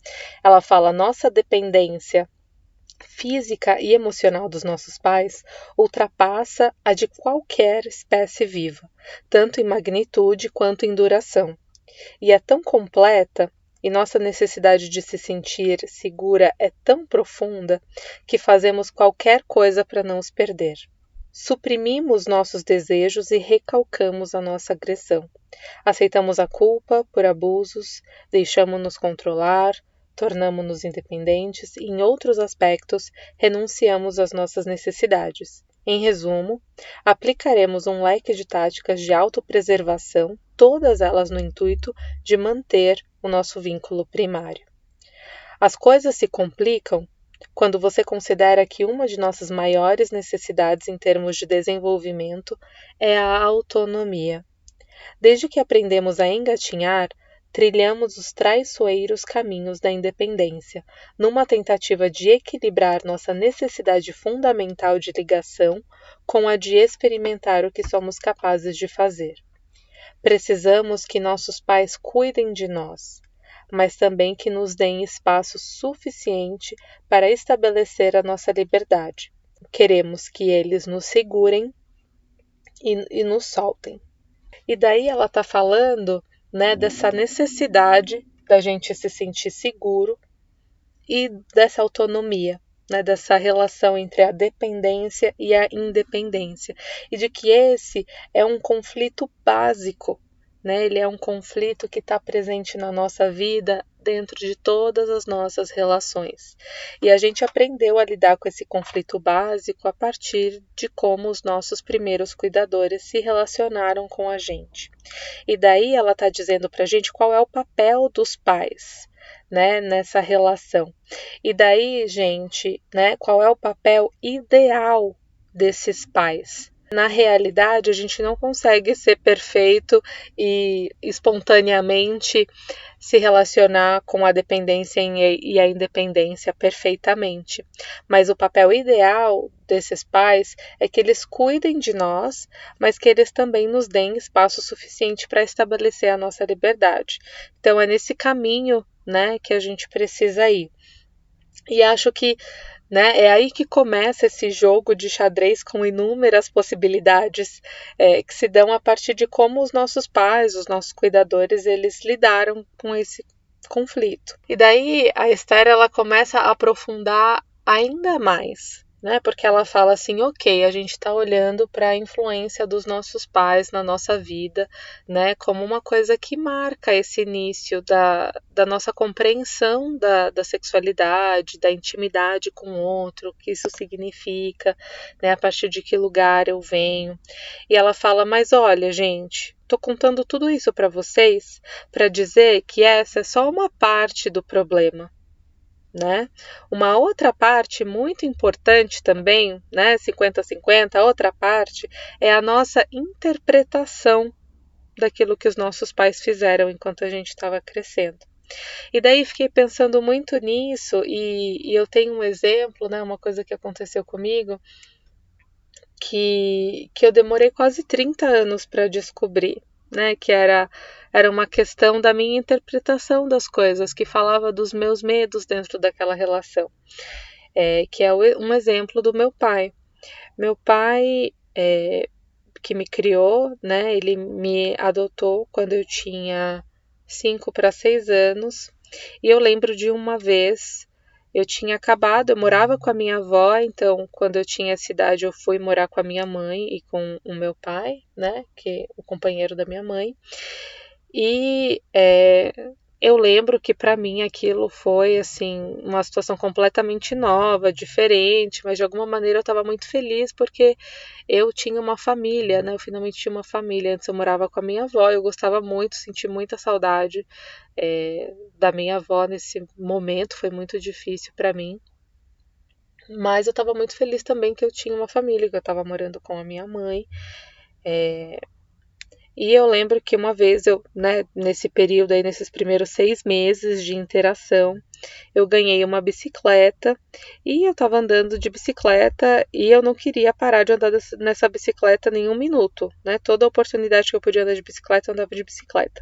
Ela fala: nossa dependência física e emocional dos nossos pais ultrapassa a de qualquer espécie viva, tanto em magnitude quanto em duração. E é tão completa e nossa necessidade de se sentir segura é tão profunda que fazemos qualquer coisa para não os perder. Suprimimos nossos desejos e recalcamos a nossa agressão. Aceitamos a culpa por abusos, deixamos-nos controlar, tornamos-nos independentes e, em outros aspectos, renunciamos às nossas necessidades. Em resumo, aplicaremos um leque de táticas de autopreservação, todas elas no intuito de manter o nosso vínculo primário. As coisas se complicam quando você considera que uma de nossas maiores necessidades em termos de desenvolvimento é a autonomia. Desde que aprendemos a engatinhar, trilhamos os traiçoeiros caminhos da independência, numa tentativa de equilibrar nossa necessidade fundamental de ligação com a de experimentar o que somos capazes de fazer. Precisamos que nossos pais cuidem de nós, mas também que nos deem espaço suficiente para estabelecer a nossa liberdade. Queremos que eles nos segurem e, e nos soltem. E daí ela está falando né, dessa necessidade da gente se sentir seguro e dessa autonomia, né, dessa relação entre a dependência e a independência, e de que esse é um conflito básico, né, ele é um conflito que está presente na nossa vida dentro de todas as nossas relações. E a gente aprendeu a lidar com esse conflito básico a partir de como os nossos primeiros cuidadores se relacionaram com a gente. E daí ela está dizendo para a gente qual é o papel dos pais. Né, nessa relação. E daí, gente, né, qual é o papel ideal desses pais? Na realidade, a gente não consegue ser perfeito e espontaneamente se relacionar com a dependência e a independência perfeitamente. Mas o papel ideal desses pais é que eles cuidem de nós, mas que eles também nos deem espaço suficiente para estabelecer a nossa liberdade. Então é nesse caminho, né, que a gente precisa ir. E acho que né? É aí que começa esse jogo de xadrez com inúmeras possibilidades é, que se dão a partir de como os nossos pais, os nossos cuidadores, eles lidaram com esse conflito. E daí a Esther ela começa a aprofundar ainda mais né? Porque ela fala assim, ok, a gente está olhando para a influência dos nossos pais na nossa vida, né? Como uma coisa que marca esse início da, da nossa compreensão da, da sexualidade, da intimidade com o outro, o que isso significa, né? A partir de que lugar eu venho. E ela fala, mas olha, gente, Tô contando tudo isso para vocês para dizer que essa é só uma parte do problema né? Uma outra parte muito importante também, né, 50-50, outra parte é a nossa interpretação daquilo que os nossos pais fizeram enquanto a gente estava crescendo. E daí fiquei pensando muito nisso e, e, eu tenho um exemplo, né, uma coisa que aconteceu comigo que, que eu demorei quase 30 anos para descobrir, né, que era era uma questão da minha interpretação das coisas, que falava dos meus medos dentro daquela relação, é, que é um exemplo do meu pai. Meu pai, é, que me criou, né, ele me adotou quando eu tinha 5 para 6 anos, e eu lembro de uma vez eu tinha acabado, eu morava com a minha avó, então quando eu tinha essa idade eu fui morar com a minha mãe e com o meu pai, né, que é o companheiro da minha mãe. E é, eu lembro que para mim aquilo foi assim uma situação completamente nova, diferente, mas de alguma maneira eu estava muito feliz porque eu tinha uma família, né? Eu finalmente tinha uma família. Antes eu morava com a minha avó, eu gostava muito, senti muita saudade é, da minha avó nesse momento, foi muito difícil para mim. Mas eu estava muito feliz também que eu tinha uma família, que eu estava morando com a minha mãe. É, E eu lembro que uma vez eu, né, nesse período aí, nesses primeiros seis meses de interação, eu ganhei uma bicicleta e eu estava andando de bicicleta e eu não queria parar de andar nessa bicicleta nenhum minuto, né? Toda oportunidade que eu podia andar de bicicleta, eu andava de bicicleta.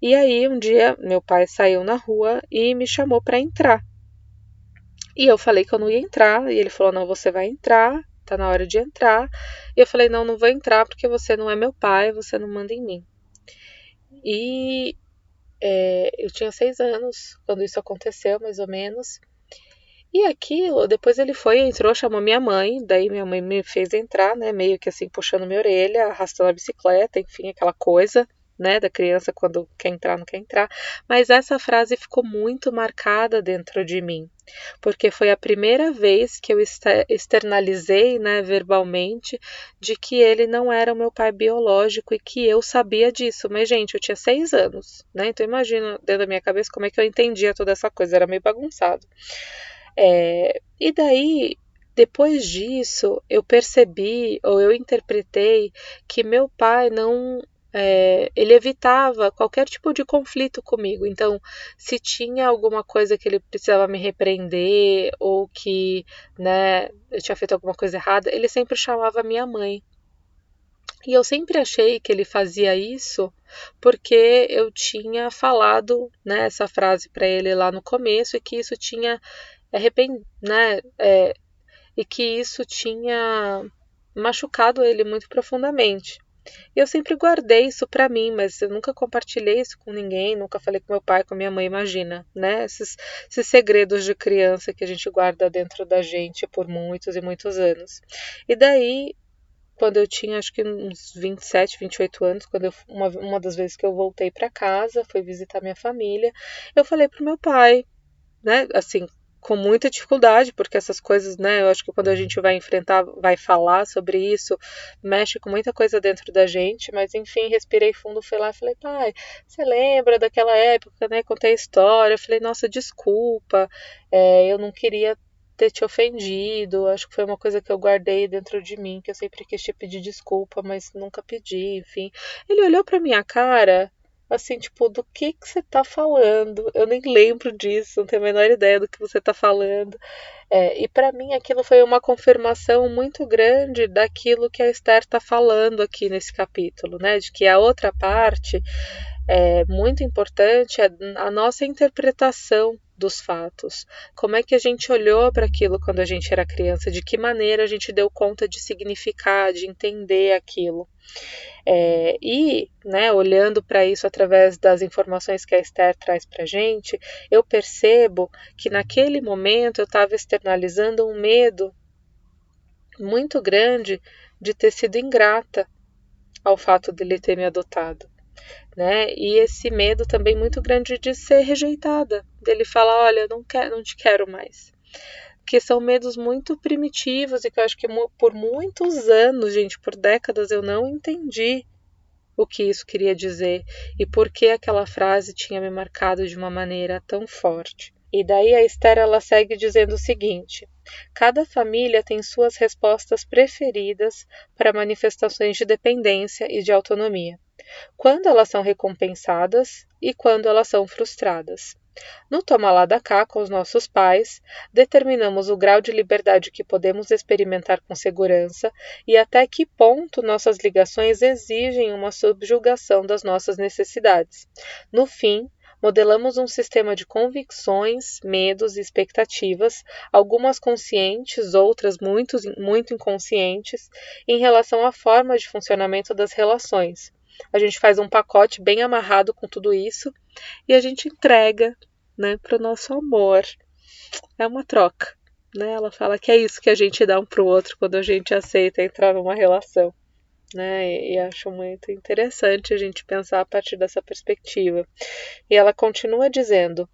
E aí um dia meu pai saiu na rua e me chamou para entrar. E eu falei que eu não ia entrar, e ele falou: "Não, você vai entrar, tá na hora de entrar". E eu falei: "Não, não vou entrar porque você não é meu pai, você não manda em mim". E é, eu tinha seis anos quando isso aconteceu, mais ou menos. E aquilo, depois ele foi, entrou, chamou minha mãe, daí minha mãe me fez entrar, né, meio que assim, puxando minha orelha, arrastando a bicicleta, enfim, aquela coisa né, da criança quando quer entrar, não quer entrar, mas essa frase ficou muito marcada dentro de mim, porque foi a primeira vez que eu externalizei, né, verbalmente, de que ele não era o meu pai biológico e que eu sabia disso. Mas, gente, eu tinha seis anos, né, então imagina dentro da minha cabeça como é que eu entendia toda essa coisa, era meio bagunçado. É, e daí depois disso, eu percebi ou eu interpretei que meu pai não é, ele evitava qualquer tipo de conflito comigo. Então, se tinha alguma coisa que ele precisava me repreender ou que, né, eu tinha feito alguma coisa errada, ele sempre chamava minha mãe. E eu sempre achei que ele fazia isso porque eu tinha falado né, essa frase para ele lá no começo e que isso tinha arrependido, né, é, e que isso tinha machucado ele muito profundamente. Eu sempre guardei isso para mim, mas eu nunca compartilhei isso com ninguém, nunca falei com meu pai, com minha mãe, imagina, né? Esses, esses segredos de criança que a gente guarda dentro da gente por muitos e muitos anos. E daí, quando eu tinha acho que uns 27, 28 anos, quando eu, uma, uma das vezes que eu voltei para casa, fui visitar minha família, eu falei pro meu pai, né, assim, com muita dificuldade, porque essas coisas, né, eu acho que quando a gente vai enfrentar, vai falar sobre isso, mexe com muita coisa dentro da gente, mas enfim, respirei fundo, fui lá e falei, pai, você lembra daquela época, né, contei a história, falei, nossa, desculpa, é, eu não queria ter te ofendido, acho que foi uma coisa que eu guardei dentro de mim, que eu sempre quis te pedir desculpa, mas nunca pedi, enfim. Ele olhou para minha cara, assim, tipo, do que que você tá falando? Eu nem lembro disso, não tenho a menor ideia do que você tá falando. É, e para mim aquilo foi uma confirmação muito grande daquilo que a Esther tá falando aqui nesse capítulo, né? De que a outra parte é muito importante é a nossa interpretação dos fatos. Como é que a gente olhou para aquilo quando a gente era criança? De que maneira a gente deu conta de significar, de entender aquilo? É, e, né, olhando para isso através das informações que a Esther traz para a gente, eu percebo que naquele momento eu estava externalizando um medo muito grande de ter sido ingrata ao fato dele ter me adotado. Né? E esse medo também muito grande de ser rejeitada, dele falar, olha, não quero, não te quero mais que são medos muito primitivos e que eu acho que por muitos anos, gente, por décadas, eu não entendi o que isso queria dizer e por que aquela frase tinha me marcado de uma maneira tão forte. E daí a Esther ela segue dizendo o seguinte: cada família tem suas respostas preferidas para manifestações de dependência e de autonomia, quando elas são recompensadas e quando elas são frustradas. No toma lá da cá com os nossos pais, determinamos o grau de liberdade que podemos experimentar com segurança e até que ponto nossas ligações exigem uma subjugação das nossas necessidades. No fim, modelamos um sistema de convicções, medos e expectativas, algumas conscientes, outras muito, muito inconscientes, em relação à forma de funcionamento das relações, a gente faz um pacote bem amarrado com tudo isso e a gente entrega, né, para o nosso amor. É uma troca, né? Ela fala que é isso que a gente dá um para o outro quando a gente aceita entrar numa relação. Né? E, e acho muito interessante a gente pensar a partir dessa perspectiva. E ela continua dizendo: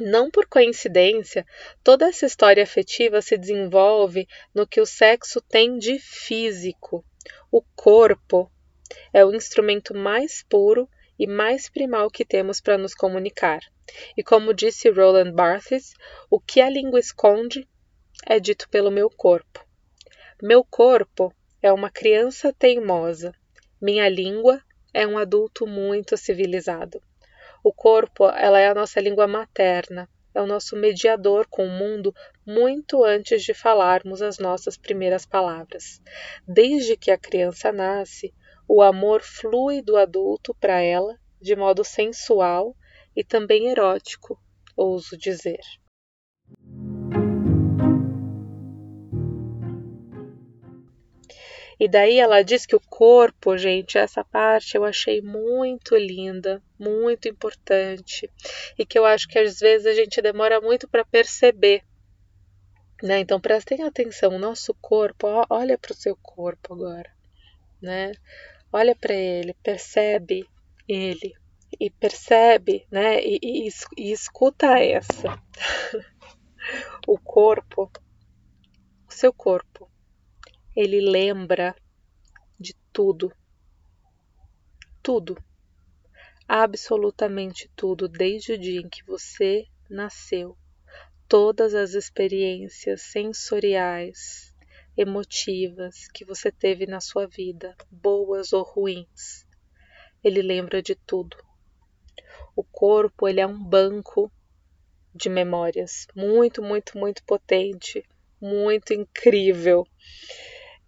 não por coincidência, toda essa história afetiva se desenvolve no que o sexo tem de físico. O corpo, é o instrumento mais puro e mais primal que temos para nos comunicar. E como disse Roland Barthes, o que a língua esconde é dito pelo meu corpo. Meu corpo é uma criança teimosa, minha língua é um adulto muito civilizado. O corpo, ela é a nossa língua materna, é o nosso mediador com o mundo muito antes de falarmos as nossas primeiras palavras. Desde que a criança nasce, o amor flui do adulto para ela de modo sensual e também erótico, ouso dizer. E daí ela diz que o corpo, gente, essa parte eu achei muito linda, muito importante, e que eu acho que às vezes a gente demora muito para perceber. Né? Então prestem atenção, o nosso corpo, ó, olha para o seu corpo agora, né? Olha para ele, percebe ele e percebe, né? E, e, e escuta essa. o corpo, o seu corpo ele lembra de tudo. Tudo. Absolutamente tudo, desde o dia em que você nasceu. Todas as experiências sensoriais, emotivas que você teve na sua vida, boas ou ruins. Ele lembra de tudo. O corpo, ele é um banco de memórias muito, muito, muito potente, muito incrível.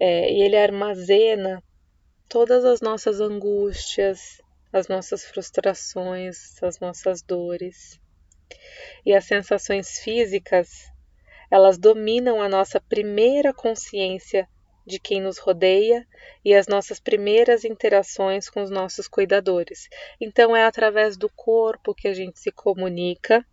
É, e ele armazena todas as nossas angústias, as nossas frustrações, as nossas dores. E as sensações físicas, elas dominam a nossa primeira consciência de quem nos rodeia e as nossas primeiras interações com os nossos cuidadores. Então é através do corpo que a gente se comunica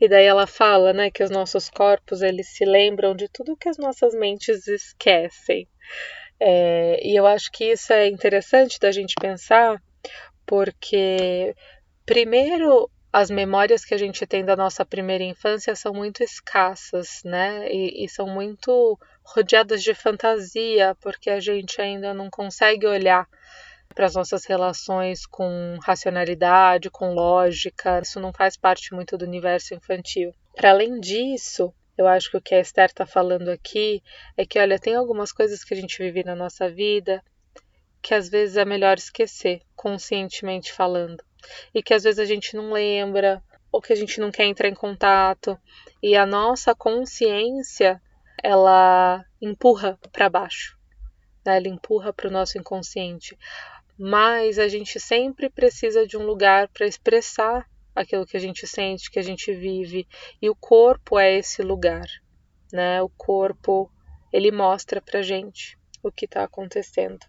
E daí ela fala, né, que os nossos corpos eles se lembram de tudo que as nossas mentes esquecem. É, e eu acho que isso é interessante da gente pensar, porque primeiro as memórias que a gente tem da nossa primeira infância são muito escassas, né? E, e, são muito rodeadas de fantasia, porque a gente ainda não consegue olhar para as nossas relações com racionalidade, com lógica. Isso não faz parte muito do universo infantil. Para além disso, eu acho que o que a Esther está falando aqui é que, olha, tem algumas coisas que a gente vive na nossa vida que às vezes é melhor esquecer, conscientemente falando, e que às vezes a gente não lembra ou que a gente não quer entrar em contato, e a nossa consciência ela empurra para baixo, né? ela empurra para o nosso inconsciente mas a gente sempre precisa de um lugar para expressar aquilo que a gente sente, que a gente vive, e o corpo é esse lugar, né? O corpo, ele mostra pra gente o que está acontecendo.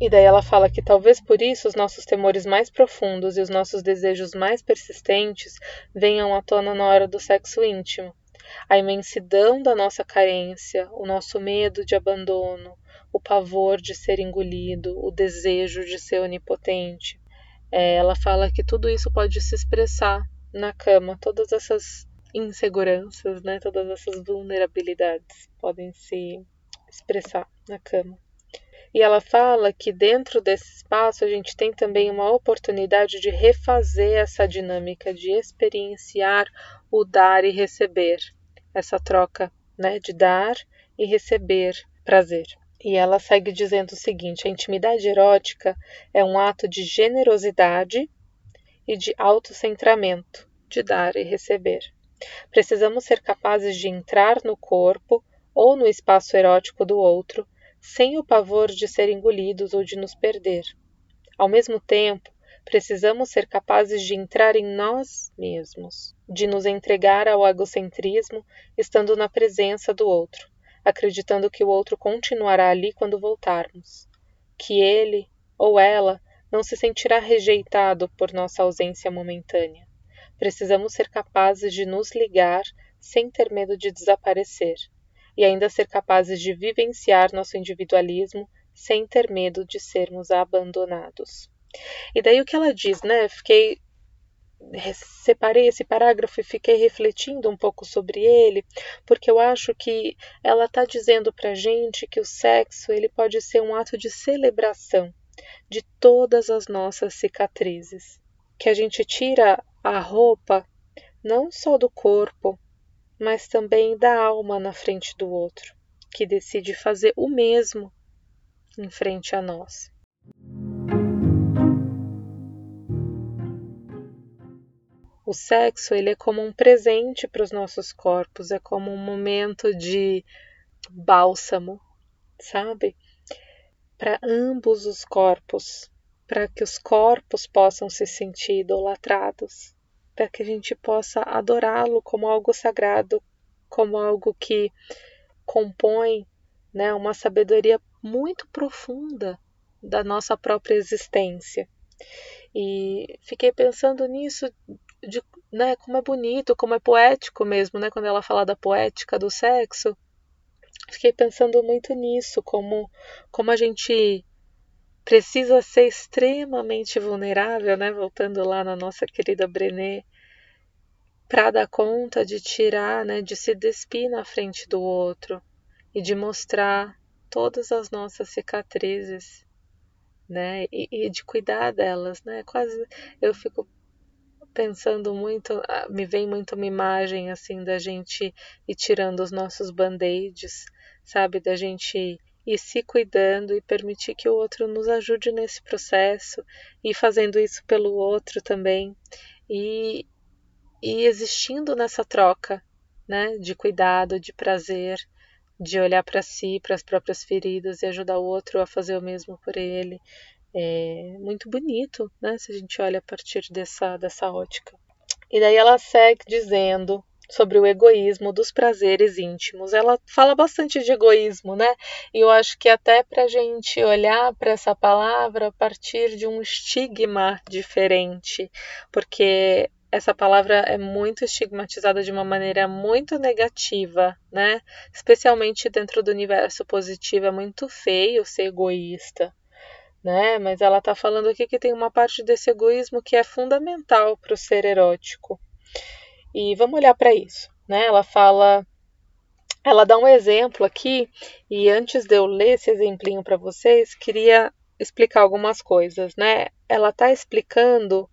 E daí ela fala que talvez por isso os nossos temores mais profundos e os nossos desejos mais persistentes venham à tona na hora do sexo íntimo. A imensidão da nossa carência, o nosso medo de abandono, o pavor de ser engolido, o desejo de ser onipotente. É, ela fala que tudo isso pode se expressar na cama, todas essas inseguranças, né, todas essas vulnerabilidades podem se expressar na cama. E ela fala que dentro desse espaço a gente tem também uma oportunidade de refazer essa dinâmica, de experienciar o dar e receber, essa troca né, de dar e receber prazer. E ela segue dizendo o seguinte: a intimidade erótica é um ato de generosidade e de autocentramento, de dar e receber. Precisamos ser capazes de entrar no corpo ou no espaço erótico do outro sem o pavor de ser engolidos ou de nos perder. Ao mesmo tempo, precisamos ser capazes de entrar em nós mesmos, de nos entregar ao egocentrismo estando na presença do outro acreditando que o outro continuará ali quando voltarmos, que ele ou ela não se sentirá rejeitado por nossa ausência momentânea. Precisamos ser capazes de nos ligar sem ter medo de desaparecer, e ainda ser capazes de vivenciar nosso individualismo sem ter medo de sermos abandonados. E daí o que ela diz, né? Fiquei separei esse parágrafo e fiquei refletindo um pouco sobre ele, porque eu acho que ela está dizendo para gente que o sexo ele pode ser um ato de celebração de todas as nossas cicatrizes, que a gente tira a roupa não só do corpo, mas também da alma na frente do outro, que decide fazer o mesmo em frente a nós. O sexo ele é como um presente para os nossos corpos, é como um momento de bálsamo, sabe? Para ambos os corpos, para que os corpos possam se sentir idolatrados, para que a gente possa adorá-lo como algo sagrado, como algo que compõe né, uma sabedoria muito profunda da nossa própria existência. E fiquei pensando nisso, de né, como é bonito, como é poético mesmo, né, quando ela fala da poética do sexo. Fiquei pensando muito nisso, como, como a gente precisa ser extremamente vulnerável, né, voltando lá na nossa querida Brené, para dar conta de tirar, né, de se despir na frente do outro e de mostrar todas as nossas cicatrizes, né, e, e de cuidar delas, né, quase eu fico pensando muito, ah, me vem muito uma imagem assim da gente ir tirando os nossos band-aids, sabe, da gente ir se cuidando e permitir que o outro nos ajude nesse processo e fazendo isso pelo outro também e, e existindo nessa troca, né, de cuidado, de prazer, de olhar para si, para as próprias feridas e ajudar o outro a fazer o mesmo por ele. É muito bonito, né, se a gente olha a partir dessa, dessa ótica. E daí ela segue dizendo sobre o egoísmo dos prazeres íntimos. Ela fala bastante de egoísmo, né? E eu acho que até para a gente olhar para essa palavra a partir de um estigma diferente, porque essa palavra é muito estigmatizada de uma maneira muito negativa, né? Especialmente dentro do universo positivo, é muito feio ser egoísta, né? Mas ela está falando aqui que tem uma parte desse egoísmo que é fundamental para o ser erótico. E vamos olhar para isso, né? Ela fala, ela dá um exemplo aqui, e antes de eu ler esse exemplinho para vocês, queria explicar algumas coisas, né? Ela está explicando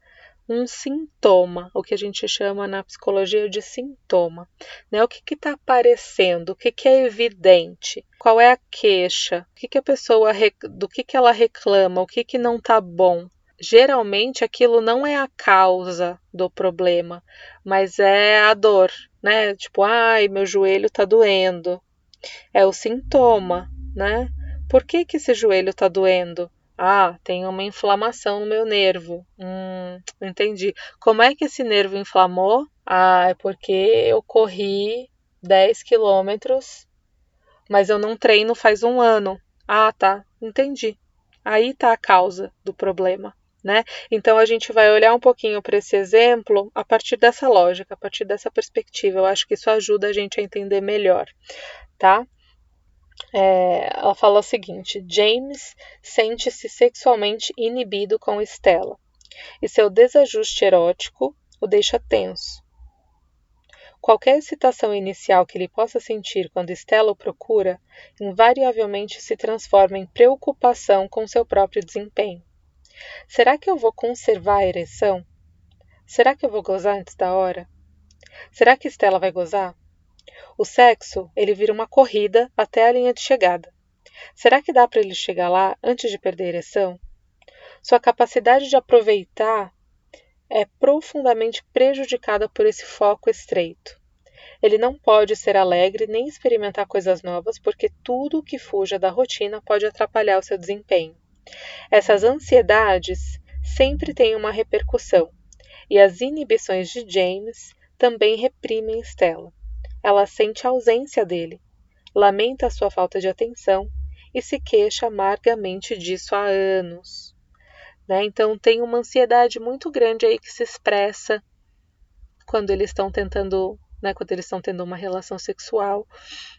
um sintoma, o que a gente chama na psicologia de sintoma. Né? O que está aparecendo, o que, que, é evidente, qual é a queixa, o que, que a pessoa do que, que ela reclama, o que, que não está bom. Geralmente aquilo não é a causa do problema, mas é a dor, né? Tipo, ai, meu joelho está doendo. É o sintoma, né? Por que, que esse joelho está doendo? Ah, tem uma inflamação no meu nervo. Hum, entendi. Como é que esse nervo inflamou? Ah, é porque eu corri 10 quilômetros, mas eu não treino faz um ano. Ah, tá. Entendi. Aí tá a causa do problema. Né? Então a gente vai olhar um pouquinho para esse exemplo a partir dessa lógica, a partir dessa perspectiva. Eu acho que isso ajuda a gente a entender melhor, tá? É, ela fala o seguinte: James sente-se sexualmente inibido com Stella e seu desajuste erótico o deixa tenso. Qualquer excitação inicial que ele possa sentir quando Stella o procura, invariavelmente se transforma em preocupação com seu próprio desempenho. Será que eu vou conservar a ereção? Será que eu vou gozar antes da hora? Será que Stella vai gozar? O sexo, ele vira uma corrida até a linha de chegada. Será que dá para ele chegar lá antes de perder a ereção? Sua capacidade de aproveitar é profundamente prejudicada por esse foco estreito. Ele não pode ser alegre nem experimentar coisas novas, porque tudo que fuja da rotina pode atrapalhar o seu desempenho. Essas ansiedades sempre têm uma repercussão, e as inibições de James também reprimem Stella. Ela sente a ausência dele, lamenta a sua falta de atenção e se queixa amargamente disso há anos. Né? Então tem uma ansiedade muito grande aí que se expressa quando eles estão tentando, né, quando eles estão tendo uma relação sexual,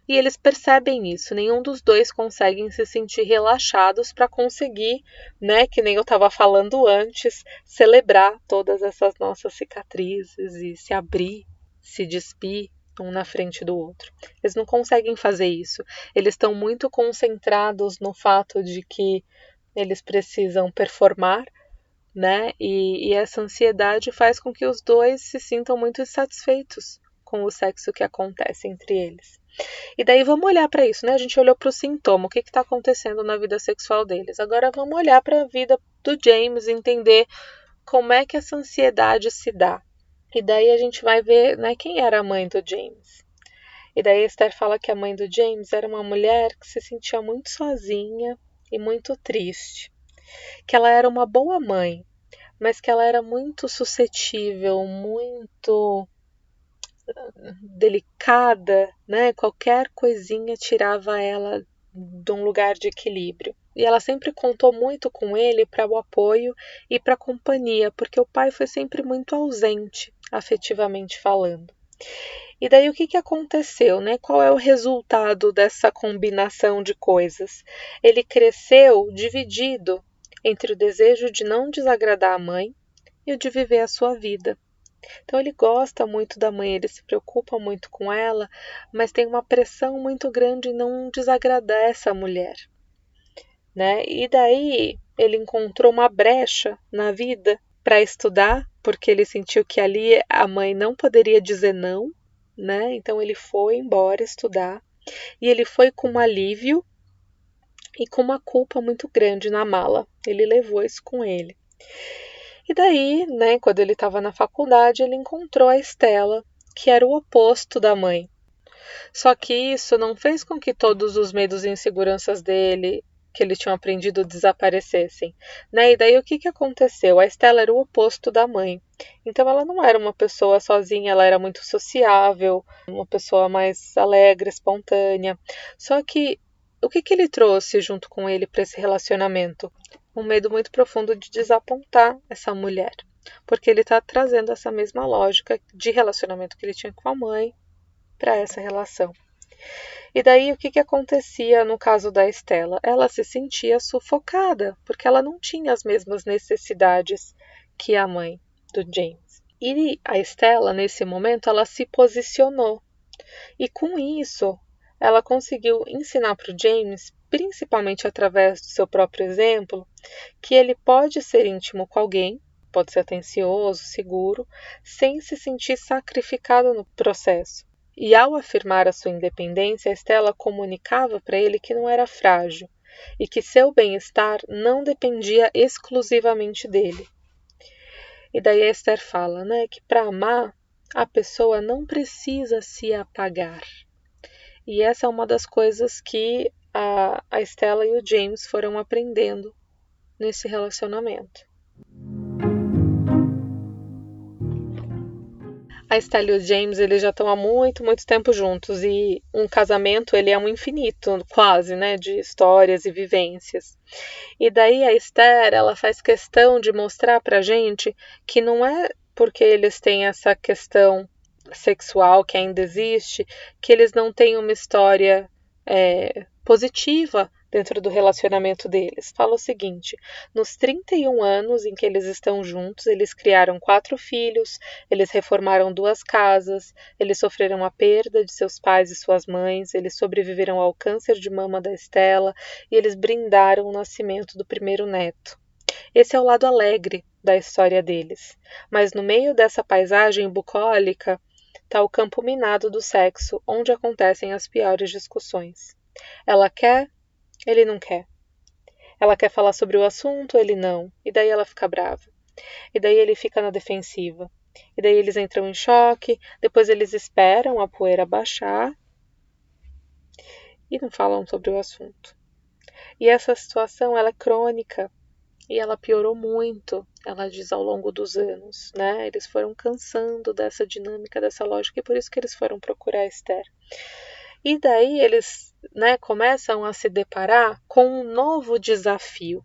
e eles percebem isso. Nenhum dos dois conseguem se sentir relaxados para conseguir, né, que nem eu estava falando antes, celebrar todas essas nossas cicatrizes e se abrir, se despir um na frente do outro. Eles não conseguem fazer isso. Eles estão muito concentrados no fato de que eles precisam performar, né? E, e essa ansiedade faz com que os dois se sintam muito insatisfeitos com o sexo que acontece entre eles. E daí vamos olhar para isso, né? A gente olhou para o sintoma, o que está acontecendo na vida sexual deles. Agora vamos olhar para a vida do James e entender como é que essa ansiedade se dá. E daí a gente vai ver né, quem era a mãe do James. E daí Esther fala que a mãe do James era uma mulher que se sentia muito sozinha e muito triste. Que ela era uma boa mãe, mas que ela era muito suscetível, muito delicada, né? Qualquer coisinha tirava ela de um lugar de equilíbrio. E ela sempre contou muito com ele para o apoio e para a companhia, porque o pai foi sempre muito ausente, afetivamente falando. E daí o que, que aconteceu, né? Qual é o resultado dessa combinação de coisas? Ele cresceu dividido entre o desejo de não desagradar a mãe e o de viver a sua vida. Então ele gosta muito da mãe, ele se preocupa muito com ela, mas tem uma pressão muito grande em não desagradar essa mulher. Né? E daí ele encontrou uma brecha na vida para estudar, porque ele sentiu que ali a mãe não poderia dizer não, né? Então ele foi embora estudar e ele foi com um alívio e com uma culpa muito grande na mala. Ele levou isso com ele. E daí, né, quando ele estava na faculdade, ele encontrou a Estela, que era o oposto da mãe. Só que isso não fez com que todos os medos e inseguranças dele que ele tinha aprendido desaparecessem. Né? E daí o que, que aconteceu? A Estela era o oposto da mãe. Então ela não era uma pessoa sozinha, ela era muito sociável, uma pessoa mais alegre, espontânea. Só que o que, que ele trouxe junto com ele para esse relacionamento? Um medo muito profundo de desapontar essa mulher. Porque ele está trazendo essa mesma lógica de relacionamento que ele tinha com a mãe para essa relação. E daí o que, que acontecia no caso da Estela? Ela se sentia sufocada, porque ela não tinha as mesmas necessidades que a mãe do James. E a Estela, nesse momento, ela se posicionou. E com isso, ela conseguiu ensinar para o James, principalmente através do seu próprio exemplo, que ele pode ser íntimo com alguém, pode ser atencioso, seguro, sem se sentir sacrificado no processo. E ao afirmar a sua independência, Estela comunicava para ele que não era frágil e que seu bem-estar não dependia exclusivamente dele. E daí a Esther fala, né, que para amar a pessoa não precisa se apagar. E essa é uma das coisas que a, a Estela e o James foram aprendendo nesse relacionamento. a Estelle e o James eles já estão há muito, muito tempo juntos e um casamento ele é um infinito, quase, né, de histórias e vivências. E daí a Esther ela faz questão de mostrar para gente que não é porque eles têm essa questão sexual que ainda existe que eles não têm uma história é, positiva dentro do relacionamento deles. Fala o seguinte: nos 31 anos em que eles estão juntos, eles criaram quatro filhos, eles reformaram duas casas, eles sofreram a perda de seus pais e suas mães, eles sobreviveram ao câncer de mama da Estela e eles brindaram o nascimento do primeiro neto. Esse é o lado alegre da história deles. Mas no meio dessa paisagem bucólica está o campo minado do sexo, onde acontecem as piores discussões. Ela quer ele não quer. Ela quer falar sobre o assunto, ele não. E daí ela fica brava. E daí ele fica na defensiva. E daí eles entram em choque, depois eles esperam a poeira baixar e não falam sobre o assunto. E essa situação ela é crônica e ela piorou muito, ela diz ao longo dos anos, né? Eles foram cansando dessa dinâmica, dessa lógica e por isso que eles foram procurar Esther. E daí eles né, começam a se deparar com um novo desafio.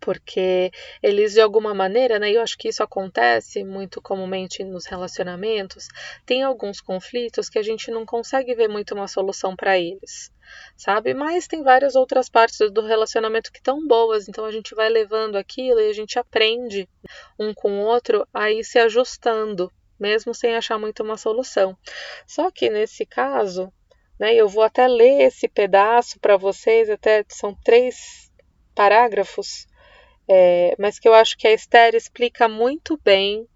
Porque eles, de alguma maneira, né, eu acho que isso acontece muito comumente nos relacionamentos, tem alguns conflitos que a gente não consegue ver muito uma solução para eles, sabe? Mas tem várias outras partes do relacionamento que estão boas, então a gente vai levando aquilo e a gente aprende um com o outro a ir se ajustando, mesmo sem achar muito uma solução. Só que nesse caso, né? Eu vou até ler esse pedaço para vocês, até são três parágrafos, é, mas que eu acho que a Esther explica muito bem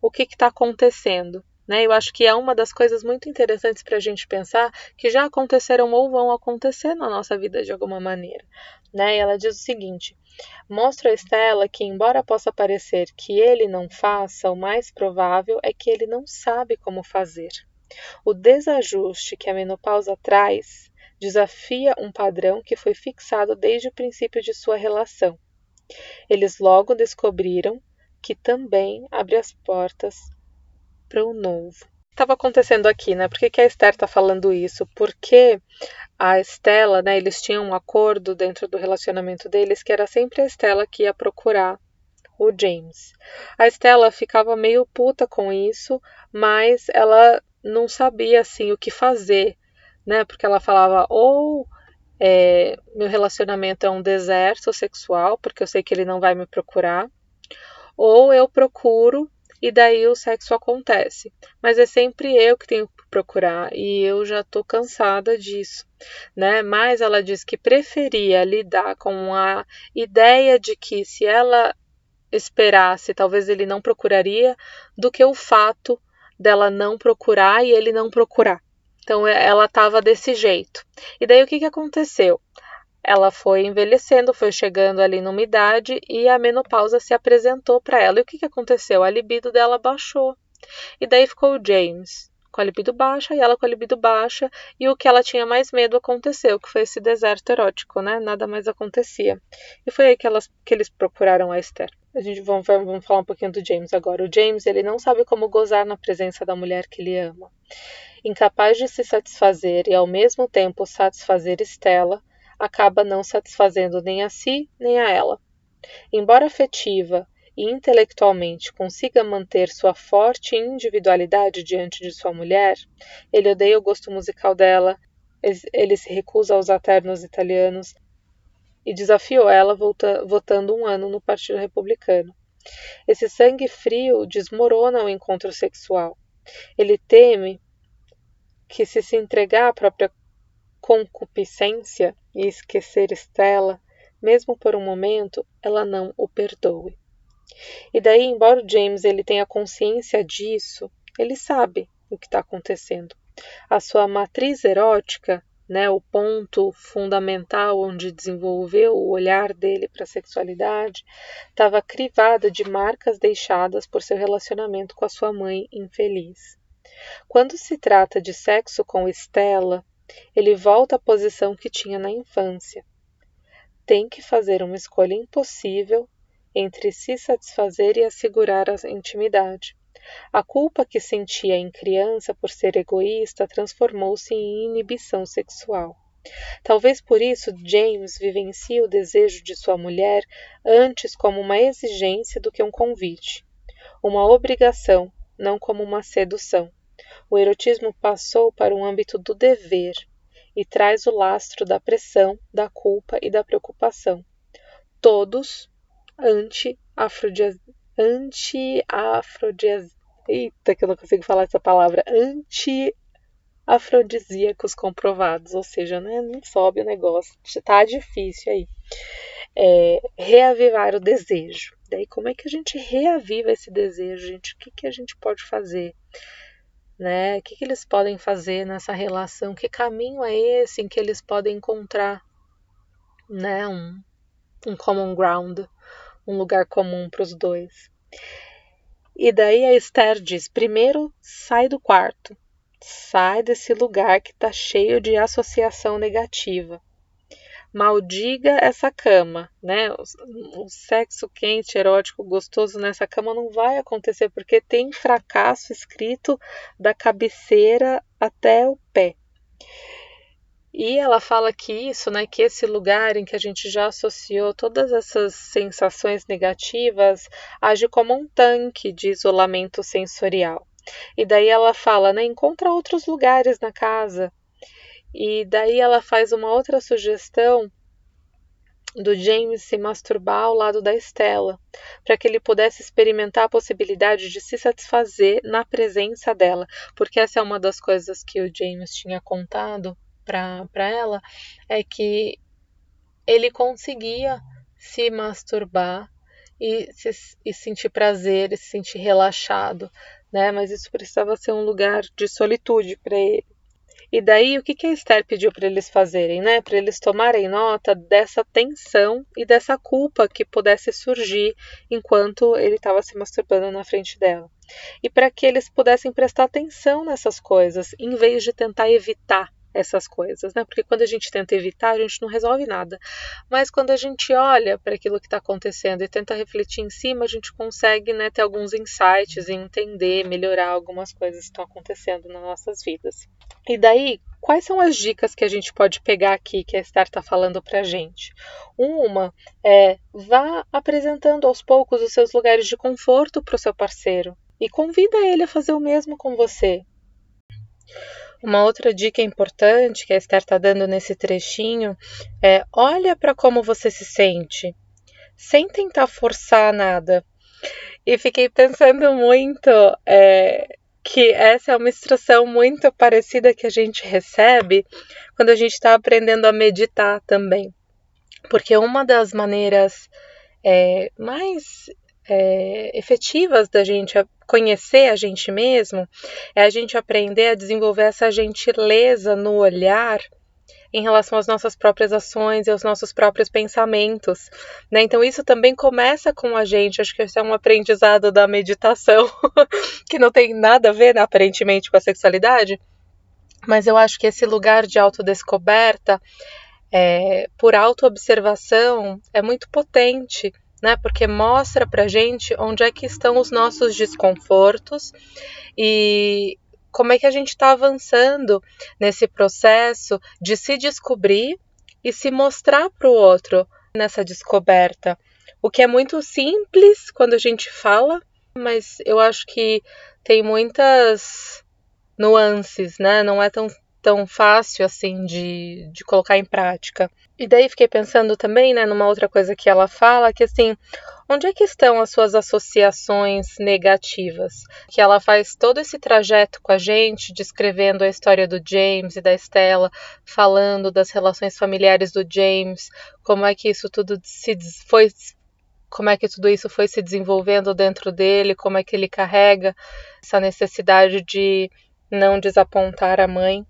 o que está acontecendo. Né? Eu acho que é uma das coisas muito interessantes para a gente pensar que já aconteceram ou vão acontecer na nossa vida de alguma maneira. Né? E ela diz o seguinte: mostra a Estela que, embora possa parecer que ele não faça, o mais provável é que ele não sabe como fazer. O desajuste que a menopausa traz desafia um padrão que foi fixado desde o princípio de sua relação. Eles logo descobriram que também abre as portas para o novo. Estava acontecendo aqui, né? Por que, que a Esther está falando isso? Porque a Estela, né? Eles tinham um acordo dentro do relacionamento deles que era sempre a Estela que ia procurar o James. A Estela ficava meio puta com isso, mas ela não sabia assim o que fazer, né? Porque ela falava ou é, meu relacionamento é um deserto sexual, porque eu sei que ele não vai me procurar, ou eu procuro e daí o sexo acontece. Mas é sempre eu que tenho que procurar e eu já tô cansada disso, né? Mas ela diz que preferia lidar com a ideia de que se ela esperasse, talvez ele não procuraria, do que o fato dela não procurar e ele não procurar. Então ela estava desse jeito. E daí o que, que aconteceu? ela foi envelhecendo, foi chegando ali numa idade e a menopausa se apresentou para ela. E o que, que aconteceu? A libido dela baixou. E daí ficou o James com a libido baixa e ela com a libido baixa, e o que ela tinha mais medo aconteceu, que foi esse deserto erótico, né? Nada mais acontecia. E foi aí que, elas, que eles procuraram a Esther. A gente vamos, vamos falar um pouquinho do James agora. O James, ele não sabe como gozar na presença da mulher que ele ama. Incapaz de se satisfazer e ao mesmo tempo satisfazer Estela, acaba não satisfazendo nem a si nem a ela. Embora afetiva e intelectualmente consiga manter sua forte individualidade diante de sua mulher, ele odeia o gosto musical dela, ele se recusa a usar ternos italianos e desafiou ela votando um ano no Partido Republicano. Esse sangue frio desmorona o encontro sexual. Ele teme que, se se entregar à própria concupiscência e esquecer Estela, mesmo por um momento, ela não o perdoe. E daí, embora o James ele tenha consciência disso, ele sabe o que está acontecendo. A sua matriz erótica, né, o ponto fundamental onde desenvolveu o olhar dele para a sexualidade, estava crivada de marcas deixadas por seu relacionamento com a sua mãe infeliz. Quando se trata de sexo com Estela, ele volta à posição que tinha na infância. Tem que fazer uma escolha impossível entre se satisfazer e assegurar a intimidade. A culpa que sentia em criança por ser egoísta transformou-se em inibição sexual. Talvez por isso James vivencie o desejo de sua mulher antes como uma exigência do que um convite, uma obrigação, não como uma sedução o erotismo passou para um âmbito do dever e traz o lastro da pressão, da culpa e da preocupação. Todos anti-afrodisíacos. Anti Eita, que eu não consigo falar essa palavra. Anti-afrodisíacos comprovados. Ou seja, né, não sobe o negócio. Tá difícil aí. É, reavivar o desejo. Daí, como é que a gente reaviva esse desejo, gente? O que, que a gente pode fazer? né? O que, que eles podem fazer nessa relação? Que caminho é esse em que eles podem encontrar, né? Um, um common ground, um lugar comum para os dois. E daí a Esther diz: primeiro sai do quarto, sai desse lugar que está cheio de associação negativa maldiga essa cama, né? O, sexo quente, erótico, gostoso nessa cama não vai acontecer porque tem fracasso escrito da cabeceira até o pé. E ela fala que isso, né, que esse lugar em que a gente já associou todas essas sensações negativas age como um tanque de isolamento sensorial. E daí ela fala, né, encontra outros lugares na casa, e daí ela faz uma outra sugestão do James se masturbar ao lado da Estela, para que ele pudesse experimentar a possibilidade de se satisfazer na presença dela, porque essa é uma das coisas que o James tinha contado para ela, é que ele conseguia se masturbar e, se, e sentir prazer, e se sentir relaxado né? Mas isso precisava ser um lugar de solitude para ele. E daí, o que, que a Esther pediu para eles fazerem, né? Para eles tomarem nota dessa tensão e dessa culpa que pudesse surgir enquanto ele estava se masturbando na frente dela. E para que eles pudessem prestar atenção nessas coisas, em vez de tentar evitar essas coisas, né? Porque quando a gente tenta evitar, a gente não resolve nada. Mas quando a gente olha para aquilo que está acontecendo e tenta refletir em cima, a gente consegue né, ter alguns insights e entender, melhorar algumas coisas que estão acontecendo nas nossas vidas. E daí, quais são as dicas que a gente pode pegar aqui que a Esther está falando para a gente? Uma é vá apresentando aos poucos os seus lugares de conforto para o seu parceiro e convida ele a fazer o mesmo com você. Uma outra dica importante que a Esther está dando nesse trechinho é olha para como você se sente, sem tentar forçar nada. E fiquei pensando muito é, que essa é uma instrução muito parecida que a gente recebe quando a gente está aprendendo a meditar também. Porque uma das maneiras é, mais é, efetivas da gente conhecer a gente mesmo é a gente aprender a desenvolver essa gentileza no olhar em relação às nossas próprias ações e aos nossos próprios pensamentos. Né? Então, isso também começa com a gente. Acho que esse é um aprendizado da meditação, que não tem nada a ver, né, aparentemente, com a sexualidade. Mas eu acho que esse lugar de autodescoberta, é, por autoobservação, é muito potente né? Porque mostra pra gente onde é que estão os nossos desconfortos e como é que a gente está avançando nesse processo de se descobrir e se mostrar para o outro nessa descoberta. O que é muito simples quando a gente fala, mas eu acho que tem muitas nuances, né? Não é tão tão fácil assim de, de colocar em prática. E daí fiquei pensando também, né, numa outra coisa que ela fala, que assim, onde é que estão as suas associações negativas? Que ela faz todo esse trajeto com a gente, descrevendo a história do James e da Estela, falando das relações familiares do James, como é que isso tudo se foi como é que tudo isso foi se desenvolvendo dentro dele, como é que ele carrega essa necessidade de não desapontar a mãe.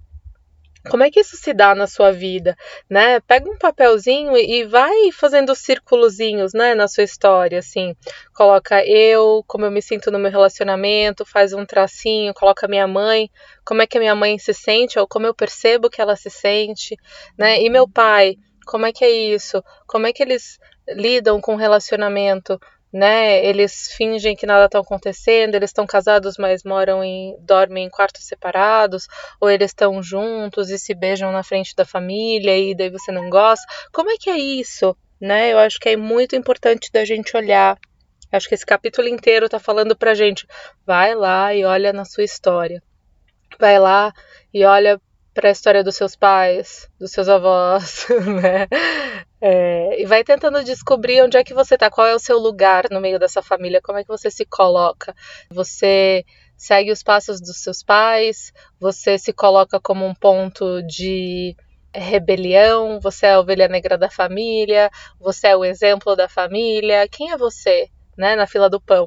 Como é que isso se dá na sua vida, né? Pega um papelzinho e vai fazendo círculozinhos, né, na sua história, assim. Coloca eu, como eu me sinto no meu relacionamento, faz um tracinho, coloca minha mãe, como é que a minha mãe se sente ou como eu percebo que ela se sente, né? E meu pai, como é que é isso? Como é que eles lidam com o relacionamento? Né? Eles fingem que nada está acontecendo, eles estão casados, mas moram em dormem em quartos separados, ou eles estão juntos e se beijam na frente da família e daí você não gosta. Como é que é isso, né? Eu acho que é muito importante da gente olhar. Acho que esse capítulo inteiro está falando pra gente, vai lá e olha na sua história. Vai lá e olha para a história dos seus pais, dos seus avós, né? É, e vai tentando descobrir onde é que você tá, qual é o seu lugar no meio dessa família, como é que você se coloca. Você segue os passos dos seus pais, você se coloca como um ponto de rebelião, você é a ovelha negra da família, você é o exemplo da família. Quem é você, né, na fila do pão?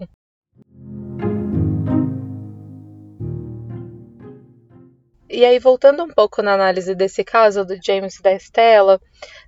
E aí, voltando um pouco na análise desse caso do James e da Estela,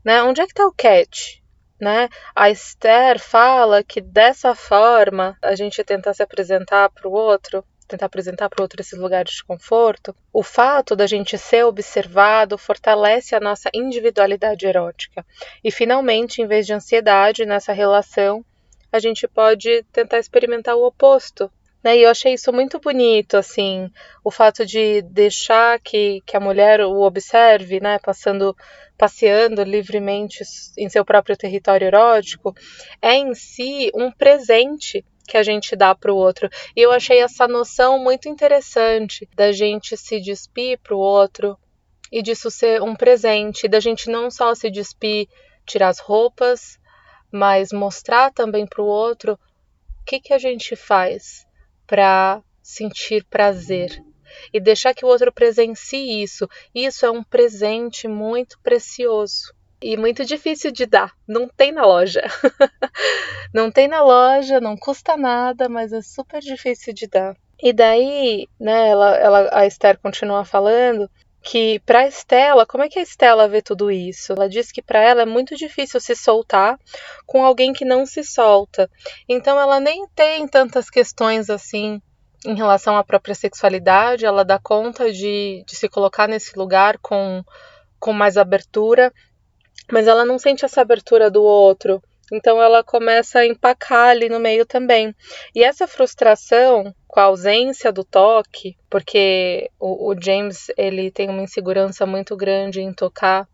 né, onde é que está o catch? Né? A Esther fala que dessa forma a gente tentar se apresentar para o outro, tentar apresentar para o outro esses lugares de conforto, o fato da gente ser observado fortalece a nossa individualidade erótica. E finalmente, em vez de ansiedade nessa relação, a gente pode tentar experimentar o oposto, né? E eu achei isso muito bonito, assim, o fato de deixar que, que a mulher o observe, né, passando, passeando livremente em seu próprio território erótico, é em si um presente que a gente dá para o outro. E eu achei essa noção muito interessante da gente se despir para o outro e disso ser um presente, da gente não só se despir, tirar as roupas, mas mostrar também para o outro o que, que a gente faz para sentir prazer e deixar que o outro presencie isso. Isso é um presente muito precioso e muito difícil de dar. Não tem na loja. não tem na loja, não custa nada, mas é super difícil de dar. E daí, né, ela, ela, a Esther continua falando que para Estela, como é que a Estela vê tudo isso? Ela diz que para ela é muito difícil se soltar com alguém que não se solta. Então ela nem tem tantas questões assim em relação à própria sexualidade, ela dá conta de, de se colocar nesse lugar com, com mais abertura, mas ela não sente essa abertura do outro. Então ela começa a empacar ali no meio também. E essa frustração com a ausência do toque, porque o, o James ele tem uma insegurança muito grande em tocar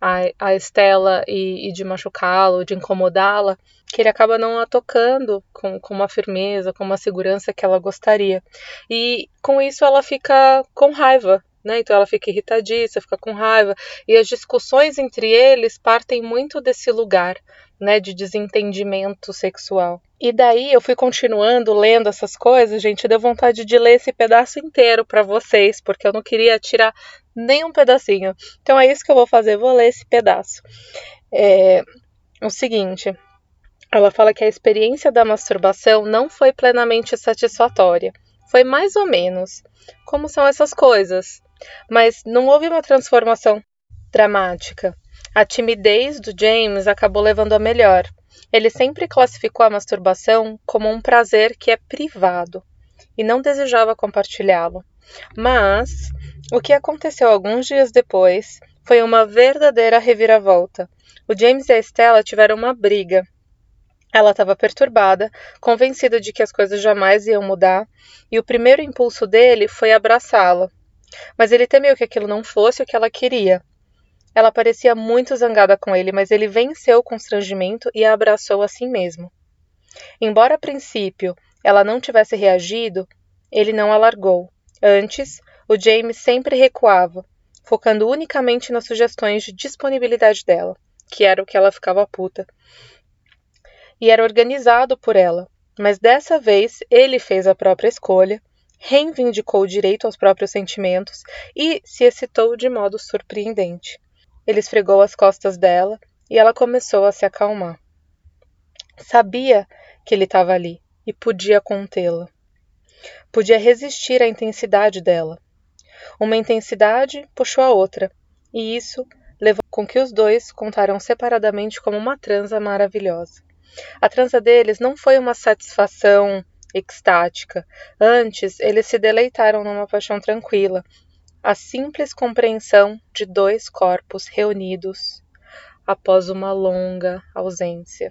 a, a Estela e, e de machucá-la, de incomodá-la, que ele acaba não a tocando com, com uma firmeza, com uma segurança que ela gostaria. E com isso ela fica com raiva né? Então ela fica irritadiça, fica com raiva. E as discussões entre eles partem muito desse lugar, né, de desentendimento sexual. E daí eu fui continuando lendo essas coisas, gente, deu vontade de ler esse pedaço inteiro para vocês, porque eu não queria tirar nem um pedacinho. Então é isso que eu vou fazer, vou ler esse pedaço. É o seguinte, ela fala que a experiência da masturbação não foi plenamente satisfatória. Foi mais ou menos. Como são essas coisas? Mas não houve uma transformação dramática. A timidez do James acabou levando a melhor. Ele sempre classificou a masturbação como um prazer que é privado e não desejava compartilhá-lo. Mas o que aconteceu alguns dias depois foi uma verdadeira reviravolta. O James e a Stella tiveram uma briga. Ela estava perturbada, convencida de que as coisas jamais iam mudar, e o primeiro impulso dele foi abraçá-la. Mas ele temeu que aquilo não fosse o que ela queria. Ela parecia muito zangada com ele, mas ele venceu o constrangimento e a abraçou assim mesmo. Embora a princípio ela não tivesse reagido, ele não a largou. Antes, o James sempre recuava, focando unicamente nas sugestões de disponibilidade dela, que era o que ela ficava puta. E era organizado por ela, mas dessa vez ele fez a própria escolha reivindicou o direito aos próprios sentimentos e se excitou de modo surpreendente. Ele esfregou as costas dela e ela começou a se acalmar. Sabia que ele estava ali e podia contê-la. Podia resistir à intensidade dela. Uma intensidade puxou a outra, e isso levou com que os dois contaram separadamente como uma transa maravilhosa. A transa deles não foi uma satisfação extática. Antes, eles se deleitaram numa paixão tranquila, a simples compreensão de dois corpos reunidos após uma longa ausência.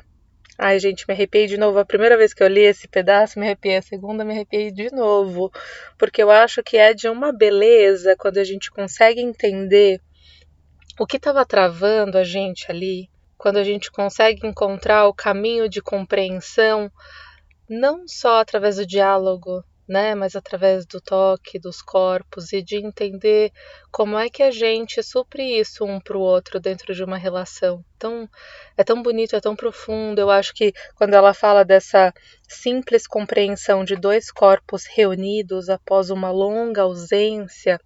Ai, gente, me arrepiei de novo. A primeira vez que eu li esse pedaço, me arrepiei. A segunda, me arrepiei de novo. Porque eu acho que é de uma beleza quando a gente consegue entender o que estava travando a gente ali, quando a gente consegue encontrar o caminho de compreensão não só através do diálogo, né, mas através do toque dos corpos e de entender como é que a gente supre isso um para o outro dentro de uma relação. Então, é tão bonito, é tão profundo. Eu acho que quando ela fala dessa simples compreensão de dois corpos reunidos após uma longa ausência,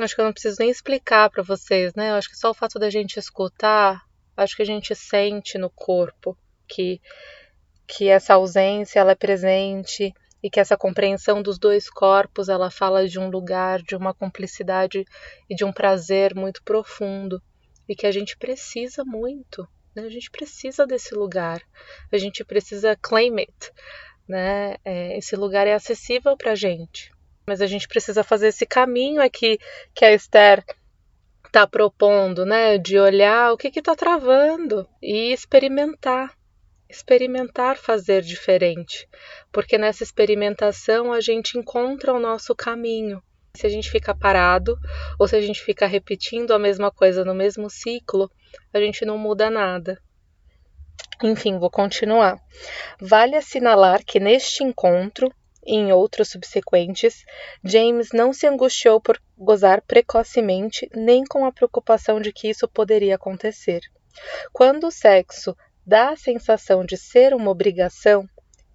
acho que eu não preciso nem explicar para vocês, né? Eu acho que só o fato da gente escutar, acho que a gente sente no corpo que que essa ausência ela é presente e que essa compreensão dos dois corpos ela fala de um lugar, de uma cumplicidade e de um prazer muito profundo e que a gente precisa muito, né? A gente precisa desse lugar, a gente precisa claim it, né? É, esse lugar é acessível para a gente, mas a gente precisa fazer esse caminho aqui que a Esther está propondo, né? De olhar o que está travando e experimentar experimentar fazer diferente, porque nessa experimentação a gente encontra o nosso caminho. Se a gente fica parado ou se a gente fica repetindo a mesma coisa no mesmo ciclo, a gente não muda nada. Enfim, vou continuar. Vale assinalar que neste encontro e em outros subsequentes, James não se angustiou por gozar precocemente nem com a preocupação de que isso poderia acontecer. Quando o sexo dá a sensação de ser uma obrigação,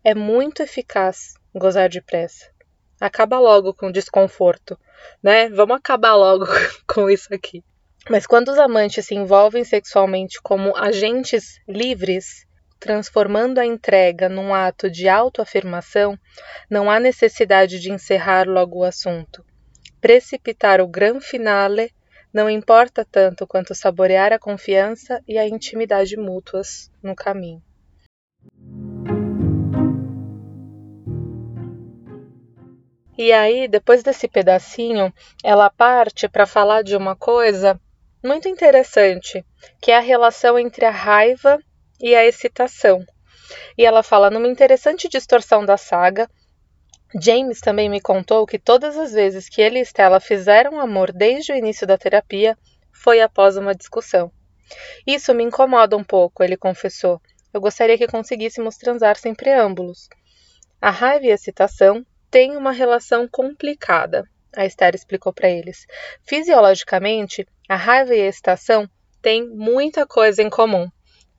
é muito eficaz gozar depressa. Acaba logo com o desconforto, né? Vamos acabar logo com isso aqui. Mas quando os amantes se envolvem sexualmente como agentes livres, transformando a entrega num ato de autoafirmação, não há necessidade de encerrar logo o assunto. Precipitar o gran finale não importa tanto quanto saborear a confiança e a intimidade mútuas no caminho. E aí, depois desse pedacinho, ela parte para falar de uma coisa muito interessante, que é a relação entre a raiva e a excitação. E ela fala numa interessante distorção da saga. James também me contou que todas as vezes que ele e Stella fizeram amor desde o início da terapia foi após uma discussão. Isso me incomoda um pouco, ele confessou. Eu gostaria que conseguíssemos transar sem preâmbulos. A raiva e a excitação tem uma relação complicada, a Esther explicou para eles. Fisiologicamente, a raiva e a excitação têm muita coisa em comum.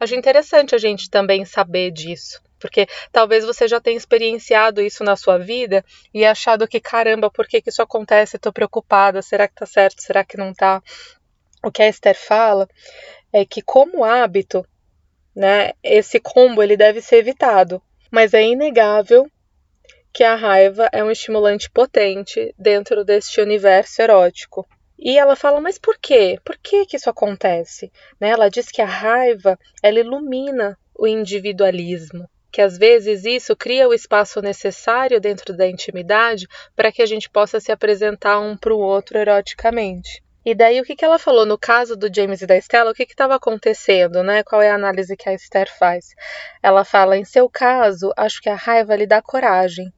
Acho interessante a gente também saber disso, porque talvez você já tenha experienciado isso na sua vida e achado que caramba, por que, que isso acontece? Estou preocupada, será que tá certo? Será que não tá? O que a Esther fala é que como hábito, né, esse combo ele deve ser evitado, mas é inegável que a raiva é um estimulante potente dentro deste universo erótico. E ela fala, mas por quê? Por que, que isso acontece? Né? Ela diz que a raiva ela ilumina o individualismo, que às vezes isso cria o espaço necessário dentro da intimidade para que a gente possa se apresentar um para o outro eroticamente. E daí o que, que ela falou no caso do James e da Stella, o que estava acontecendo, né? Qual é a análise que a Esther faz? Ela fala, em seu caso, acho que a raiva lhe dá coragem,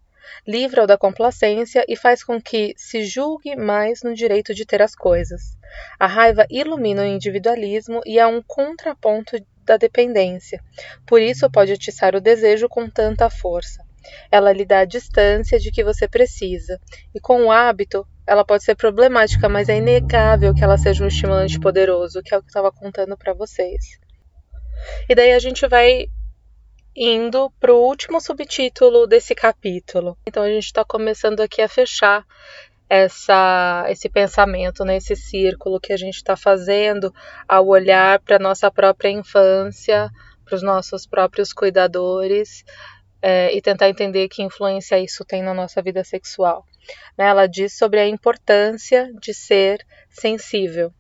livra-o da complacência e faz com que se julgue mais no direito de ter as coisas. A raiva ilumina o individualismo e é um contraponto da dependência. Por isso pode atiçar o desejo com tanta força. Ela lhe dá a distância de que você precisa, e com o hábito, ela pode ser problemática, mas é inegável que ela seja um estimulante poderoso, que é o que eu estava contando para vocês. E daí a gente vai indo para o último subtítulo desse capítulo. Então a gente está começando aqui a fechar essa, esse pensamento, né, esse círculo que a gente está fazendo ao olhar para nossa própria infância, para os nossos próprios cuidadores é, e tentar entender que influência isso tem na nossa vida sexual. Né, ela diz sobre a importância de ser sensível.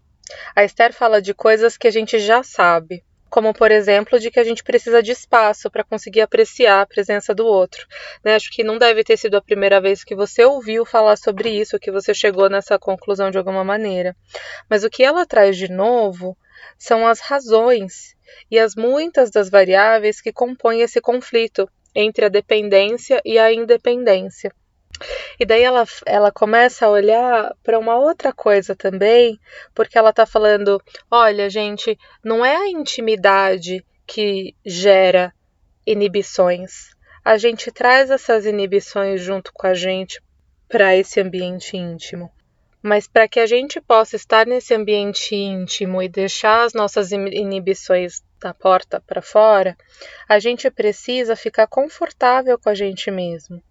A Esther fala de coisas que a gente já sabe, como por exemplo de que a gente precisa de espaço para conseguir apreciar a presença do outro. Né? Acho que não deve ter sido a primeira vez que você ouviu falar sobre isso, que você chegou nessa conclusão de alguma maneira. Mas o que ela traz de novo são as razões e as muitas das variáveis que compõem esse conflito entre a dependência e a independência. E daí ela, ela começa a olhar para uma outra coisa também, porque ela está falando: olha, gente, não é a intimidade que gera inibições. A gente traz essas inibições junto com a gente para esse ambiente íntimo. Mas para que a gente possa estar nesse ambiente íntimo e deixar as nossas inibições da porta para fora, a gente precisa ficar confortável com a gente mesmo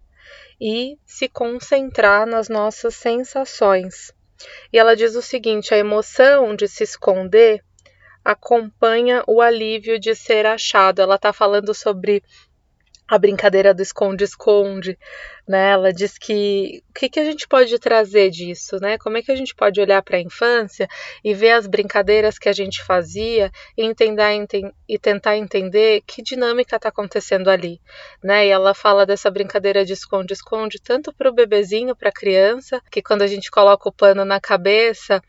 e se concentrar nas nossas sensações. E ela diz o seguinte: a emoção de se esconder acompanha o alívio de ser achado. Ela está falando sobre a brincadeira do esconde-esconde, né? Ela diz que o que, que a gente pode trazer disso, né? Como é que a gente pode olhar para a infância e ver as brincadeiras que a gente fazia e, entender, e tentar entender que dinâmica está acontecendo ali, né? E ela fala dessa brincadeira de esconde-esconde tanto para o bebezinho, para a criança, que quando a gente coloca o pano na cabeça,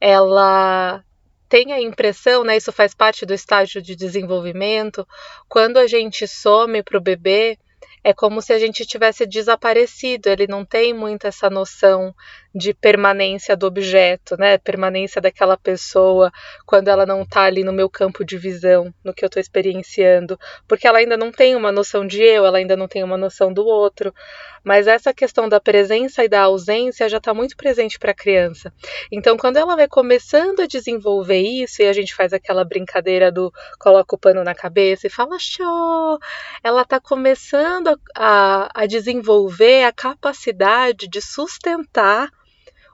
ela tem a impressão, né, isso faz parte do estágio de desenvolvimento, quando a gente some para o bebê, é como se a gente tivesse desaparecido, ele não tem muito essa noção de permanência do objeto, né? Permanência daquela pessoa quando ela não está ali no meu campo de visão, no que eu estou experienciando, porque ela ainda não tem uma noção de eu, ela ainda não tem uma noção do outro. Mas essa questão da presença e da ausência já está muito presente para a criança. Então, quando ela vai começando a desenvolver isso, e a gente faz aquela brincadeira do coloca o pano na cabeça e fala show, ela está começando a, a desenvolver a capacidade de sustentar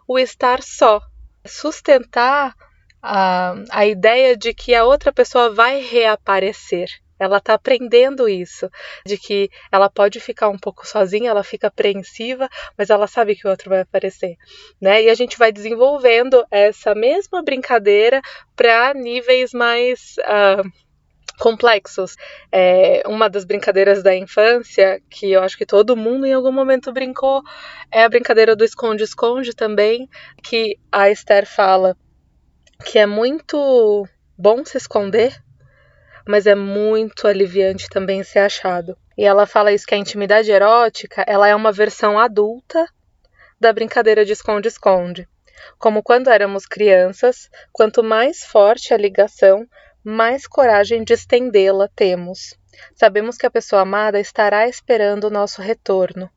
o estar só, sustentar a, a ideia de que a outra pessoa vai reaparecer. Ela está aprendendo isso, de que ela pode ficar um pouco sozinha, ela fica apreensiva, mas ela sabe que o outro vai aparecer, né? E a gente vai desenvolvendo essa mesma brincadeira para níveis mais uh, complexos. É, uma das brincadeiras da infância, que eu acho que todo mundo em algum momento brincou, é a brincadeira do esconde-esconde também, que a Esther fala que é muito bom se esconder, mas é muito aliviante também ser achado. E ela fala isso que a intimidade erótica, ela é uma versão adulta da brincadeira de esconde-esconde. Como quando éramos crianças, quanto mais forte a ligação, mais coragem de estendê-la temos. Sabemos que a pessoa amada estará esperando o nosso retorno.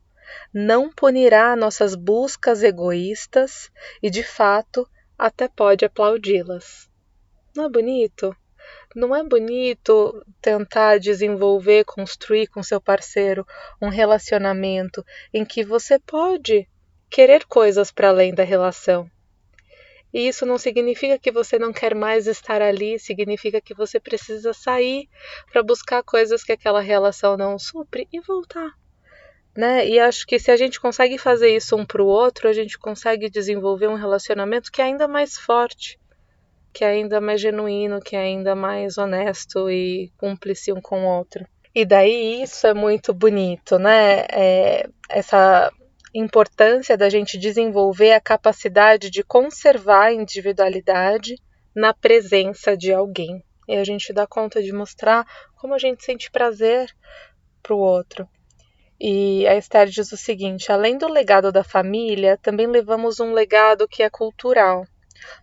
Não punirá nossas buscas egoístas e, de fato, até pode aplaudi-las. Não é bonito? Não é bonito tentar desenvolver, construir com seu parceiro um relacionamento em que você pode querer coisas para além da relação. E isso não significa que você não quer mais estar ali, significa que você precisa sair para buscar coisas que aquela relação não supre e voltar. Né? E acho que se a gente consegue fazer isso um para o outro, a gente consegue desenvolver um relacionamento que é ainda mais forte, que é ainda mais genuíno, que é ainda mais honesto e cúmplice um com o outro. E daí isso é muito bonito, né? É, essa importância da gente desenvolver a capacidade de conservar a individualidade na presença de alguém. E a gente dá conta de mostrar como a gente sente prazer para o outro. E a Esther diz o seguinte: além do legado da família, também levamos um legado que é cultural.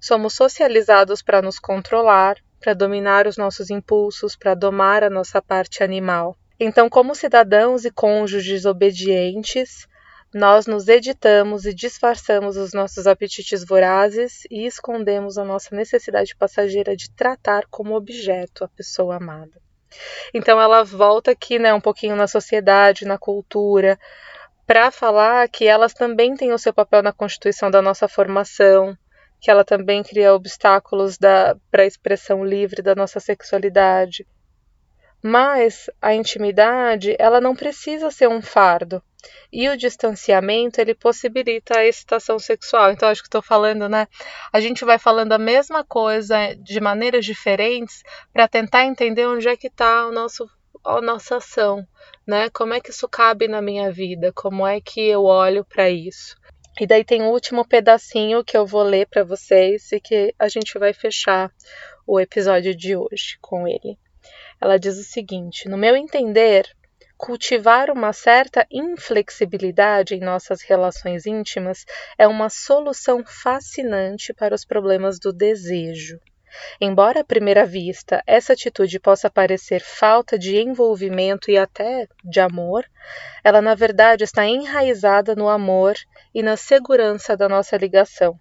Somos socializados para nos controlar, para dominar os nossos impulsos, para domar a nossa parte animal. Então, como cidadãos e cônjuges obedientes, nós nos editamos e disfarçamos os nossos apetites vorazes e escondemos a nossa necessidade passageira de tratar como objeto a pessoa amada. Então ela volta aqui, né, um pouquinho na sociedade, na cultura, para falar que elas também têm o seu papel na constituição da nossa formação, que ela também cria obstáculos para a expressão livre da nossa sexualidade. Mas a intimidade, ela não precisa ser um fardo. E o distanciamento, ele possibilita a excitação sexual. Então, acho que estou falando, né? A gente vai falando a mesma coisa de maneiras diferentes para tentar entender onde é que está a nossa ação, né? Como é que isso cabe na minha vida? Como é que eu olho para isso? E daí tem o último pedacinho que eu vou ler para vocês e que a gente vai fechar o episódio de hoje com ele. Ela diz o seguinte: No meu entender, cultivar uma certa inflexibilidade em nossas relações íntimas é uma solução fascinante para os problemas do desejo. Embora à primeira vista essa atitude possa parecer falta de envolvimento e até de amor, ela na verdade está enraizada no amor e na segurança da nossa ligação.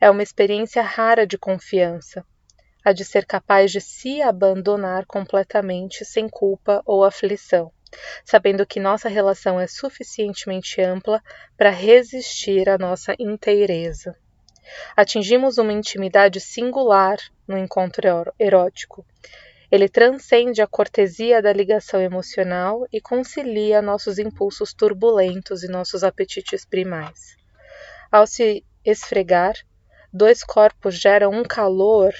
É uma experiência rara de confiança, a de ser capaz de se abandonar completamente sem culpa ou aflição, sabendo que nossa relação é suficientemente ampla para resistir à nossa inteireza. Atingimos uma intimidade singular no encontro erótico. Ele transcende a cortesia da ligação emocional e concilia nossos impulsos turbulentos e nossos apetites primais. Ao se esfregar, dois corpos geram um calor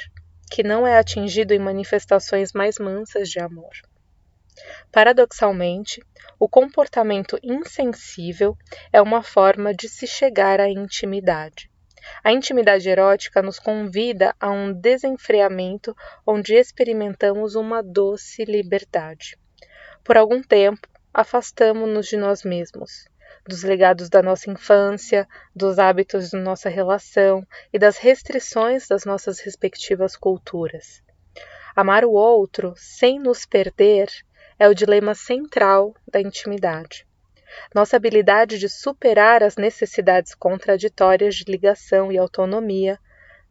que não é atingido em manifestações mais mansas de amor. Paradoxalmente, o comportamento insensível é uma forma de se chegar à intimidade. A intimidade erótica nos convida a um desenfreamento onde experimentamos uma doce liberdade. Por algum tempo, afastamo-nos de nós mesmos, dos legados da nossa infância, dos hábitos de nossa relação e das restrições das nossas respectivas culturas. Amar o outro sem nos perder é o dilema central da intimidade nossa habilidade de superar as necessidades contraditórias de ligação e autonomia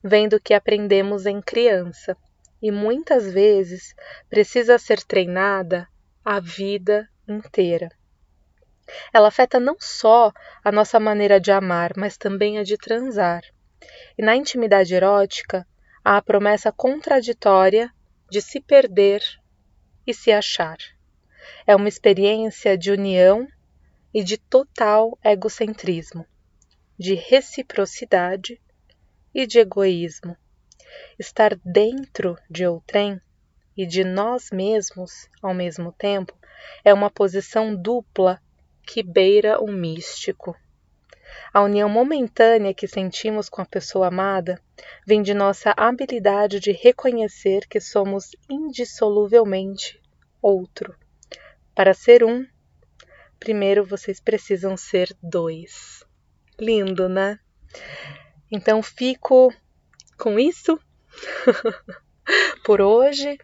vem do que aprendemos em criança e muitas vezes precisa ser treinada a vida inteira. Ela afeta não só a nossa maneira de amar, mas também a de transar. E na intimidade erótica, há a promessa contraditória de se perder e se achar. É uma experiência de união e de total egocentrismo, de reciprocidade e de egoísmo. Estar dentro de outrem e de nós mesmos ao mesmo tempo é uma posição dupla que beira o místico. A união momentânea que sentimos com a pessoa amada vem de nossa habilidade de reconhecer que somos indissoluvelmente outro. Para ser um, primeiro vocês precisam ser dois. Lindo, né? Então fico com isso por hoje.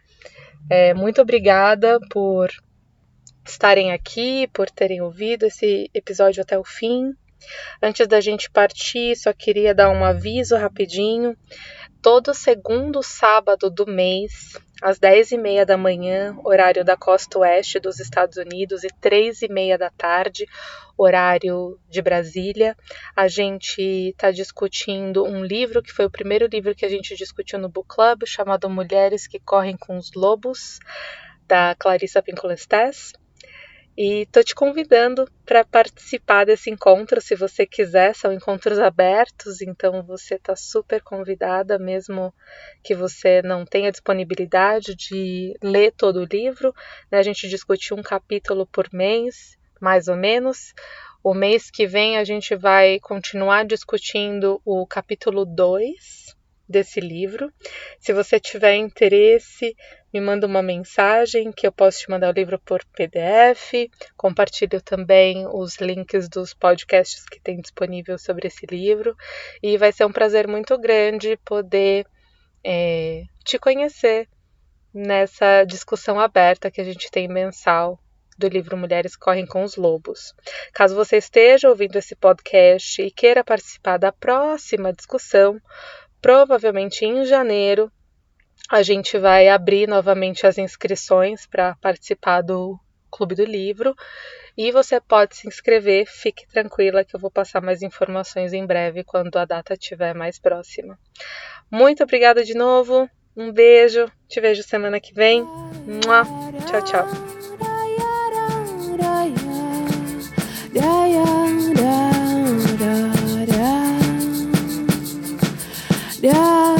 É, muito obrigada por estarem aqui, por terem ouvido esse episódio até o fim. Antes da gente partir, só queria dar um aviso rapidinho. Todo segundo sábado do mês, às 10h30 da manhã, horário da costa oeste dos Estados Unidos, e 3h30 da tarde, horário de Brasília, a gente está discutindo um livro que foi o primeiro livro que a gente discutiu no Book Club, chamado Mulheres que Correm com os Lobos, da Clarissa Pincolestes. E tô te convidando para participar desse encontro, se você quiser, são encontros abertos, então você está super convidada, mesmo que você não tenha disponibilidade de ler todo o livro. Né? A gente discute um capítulo por mês, mais ou menos. O mês que vem a gente vai continuar discutindo o capítulo 2 desse livro. Se você tiver interesse, me manda uma mensagem que eu posso te mandar o livro por PDF. Compartilho também os links dos podcasts que tem disponível sobre esse livro. E vai ser um prazer muito grande poder é, te conhecer nessa discussão aberta que a gente tem mensal do livro Mulheres Correm com os Lobos. Caso você esteja ouvindo esse podcast e queira participar da próxima discussão, provavelmente em janeiro a gente vai abrir novamente as inscrições para participar do Clube do Livro e você pode se inscrever. Fique tranquila que eu vou passar mais informações em breve quando a data estiver mais próxima. Muito obrigada de novo. Um beijo. Te vejo semana que vem. Tchau, tchau. Yeah.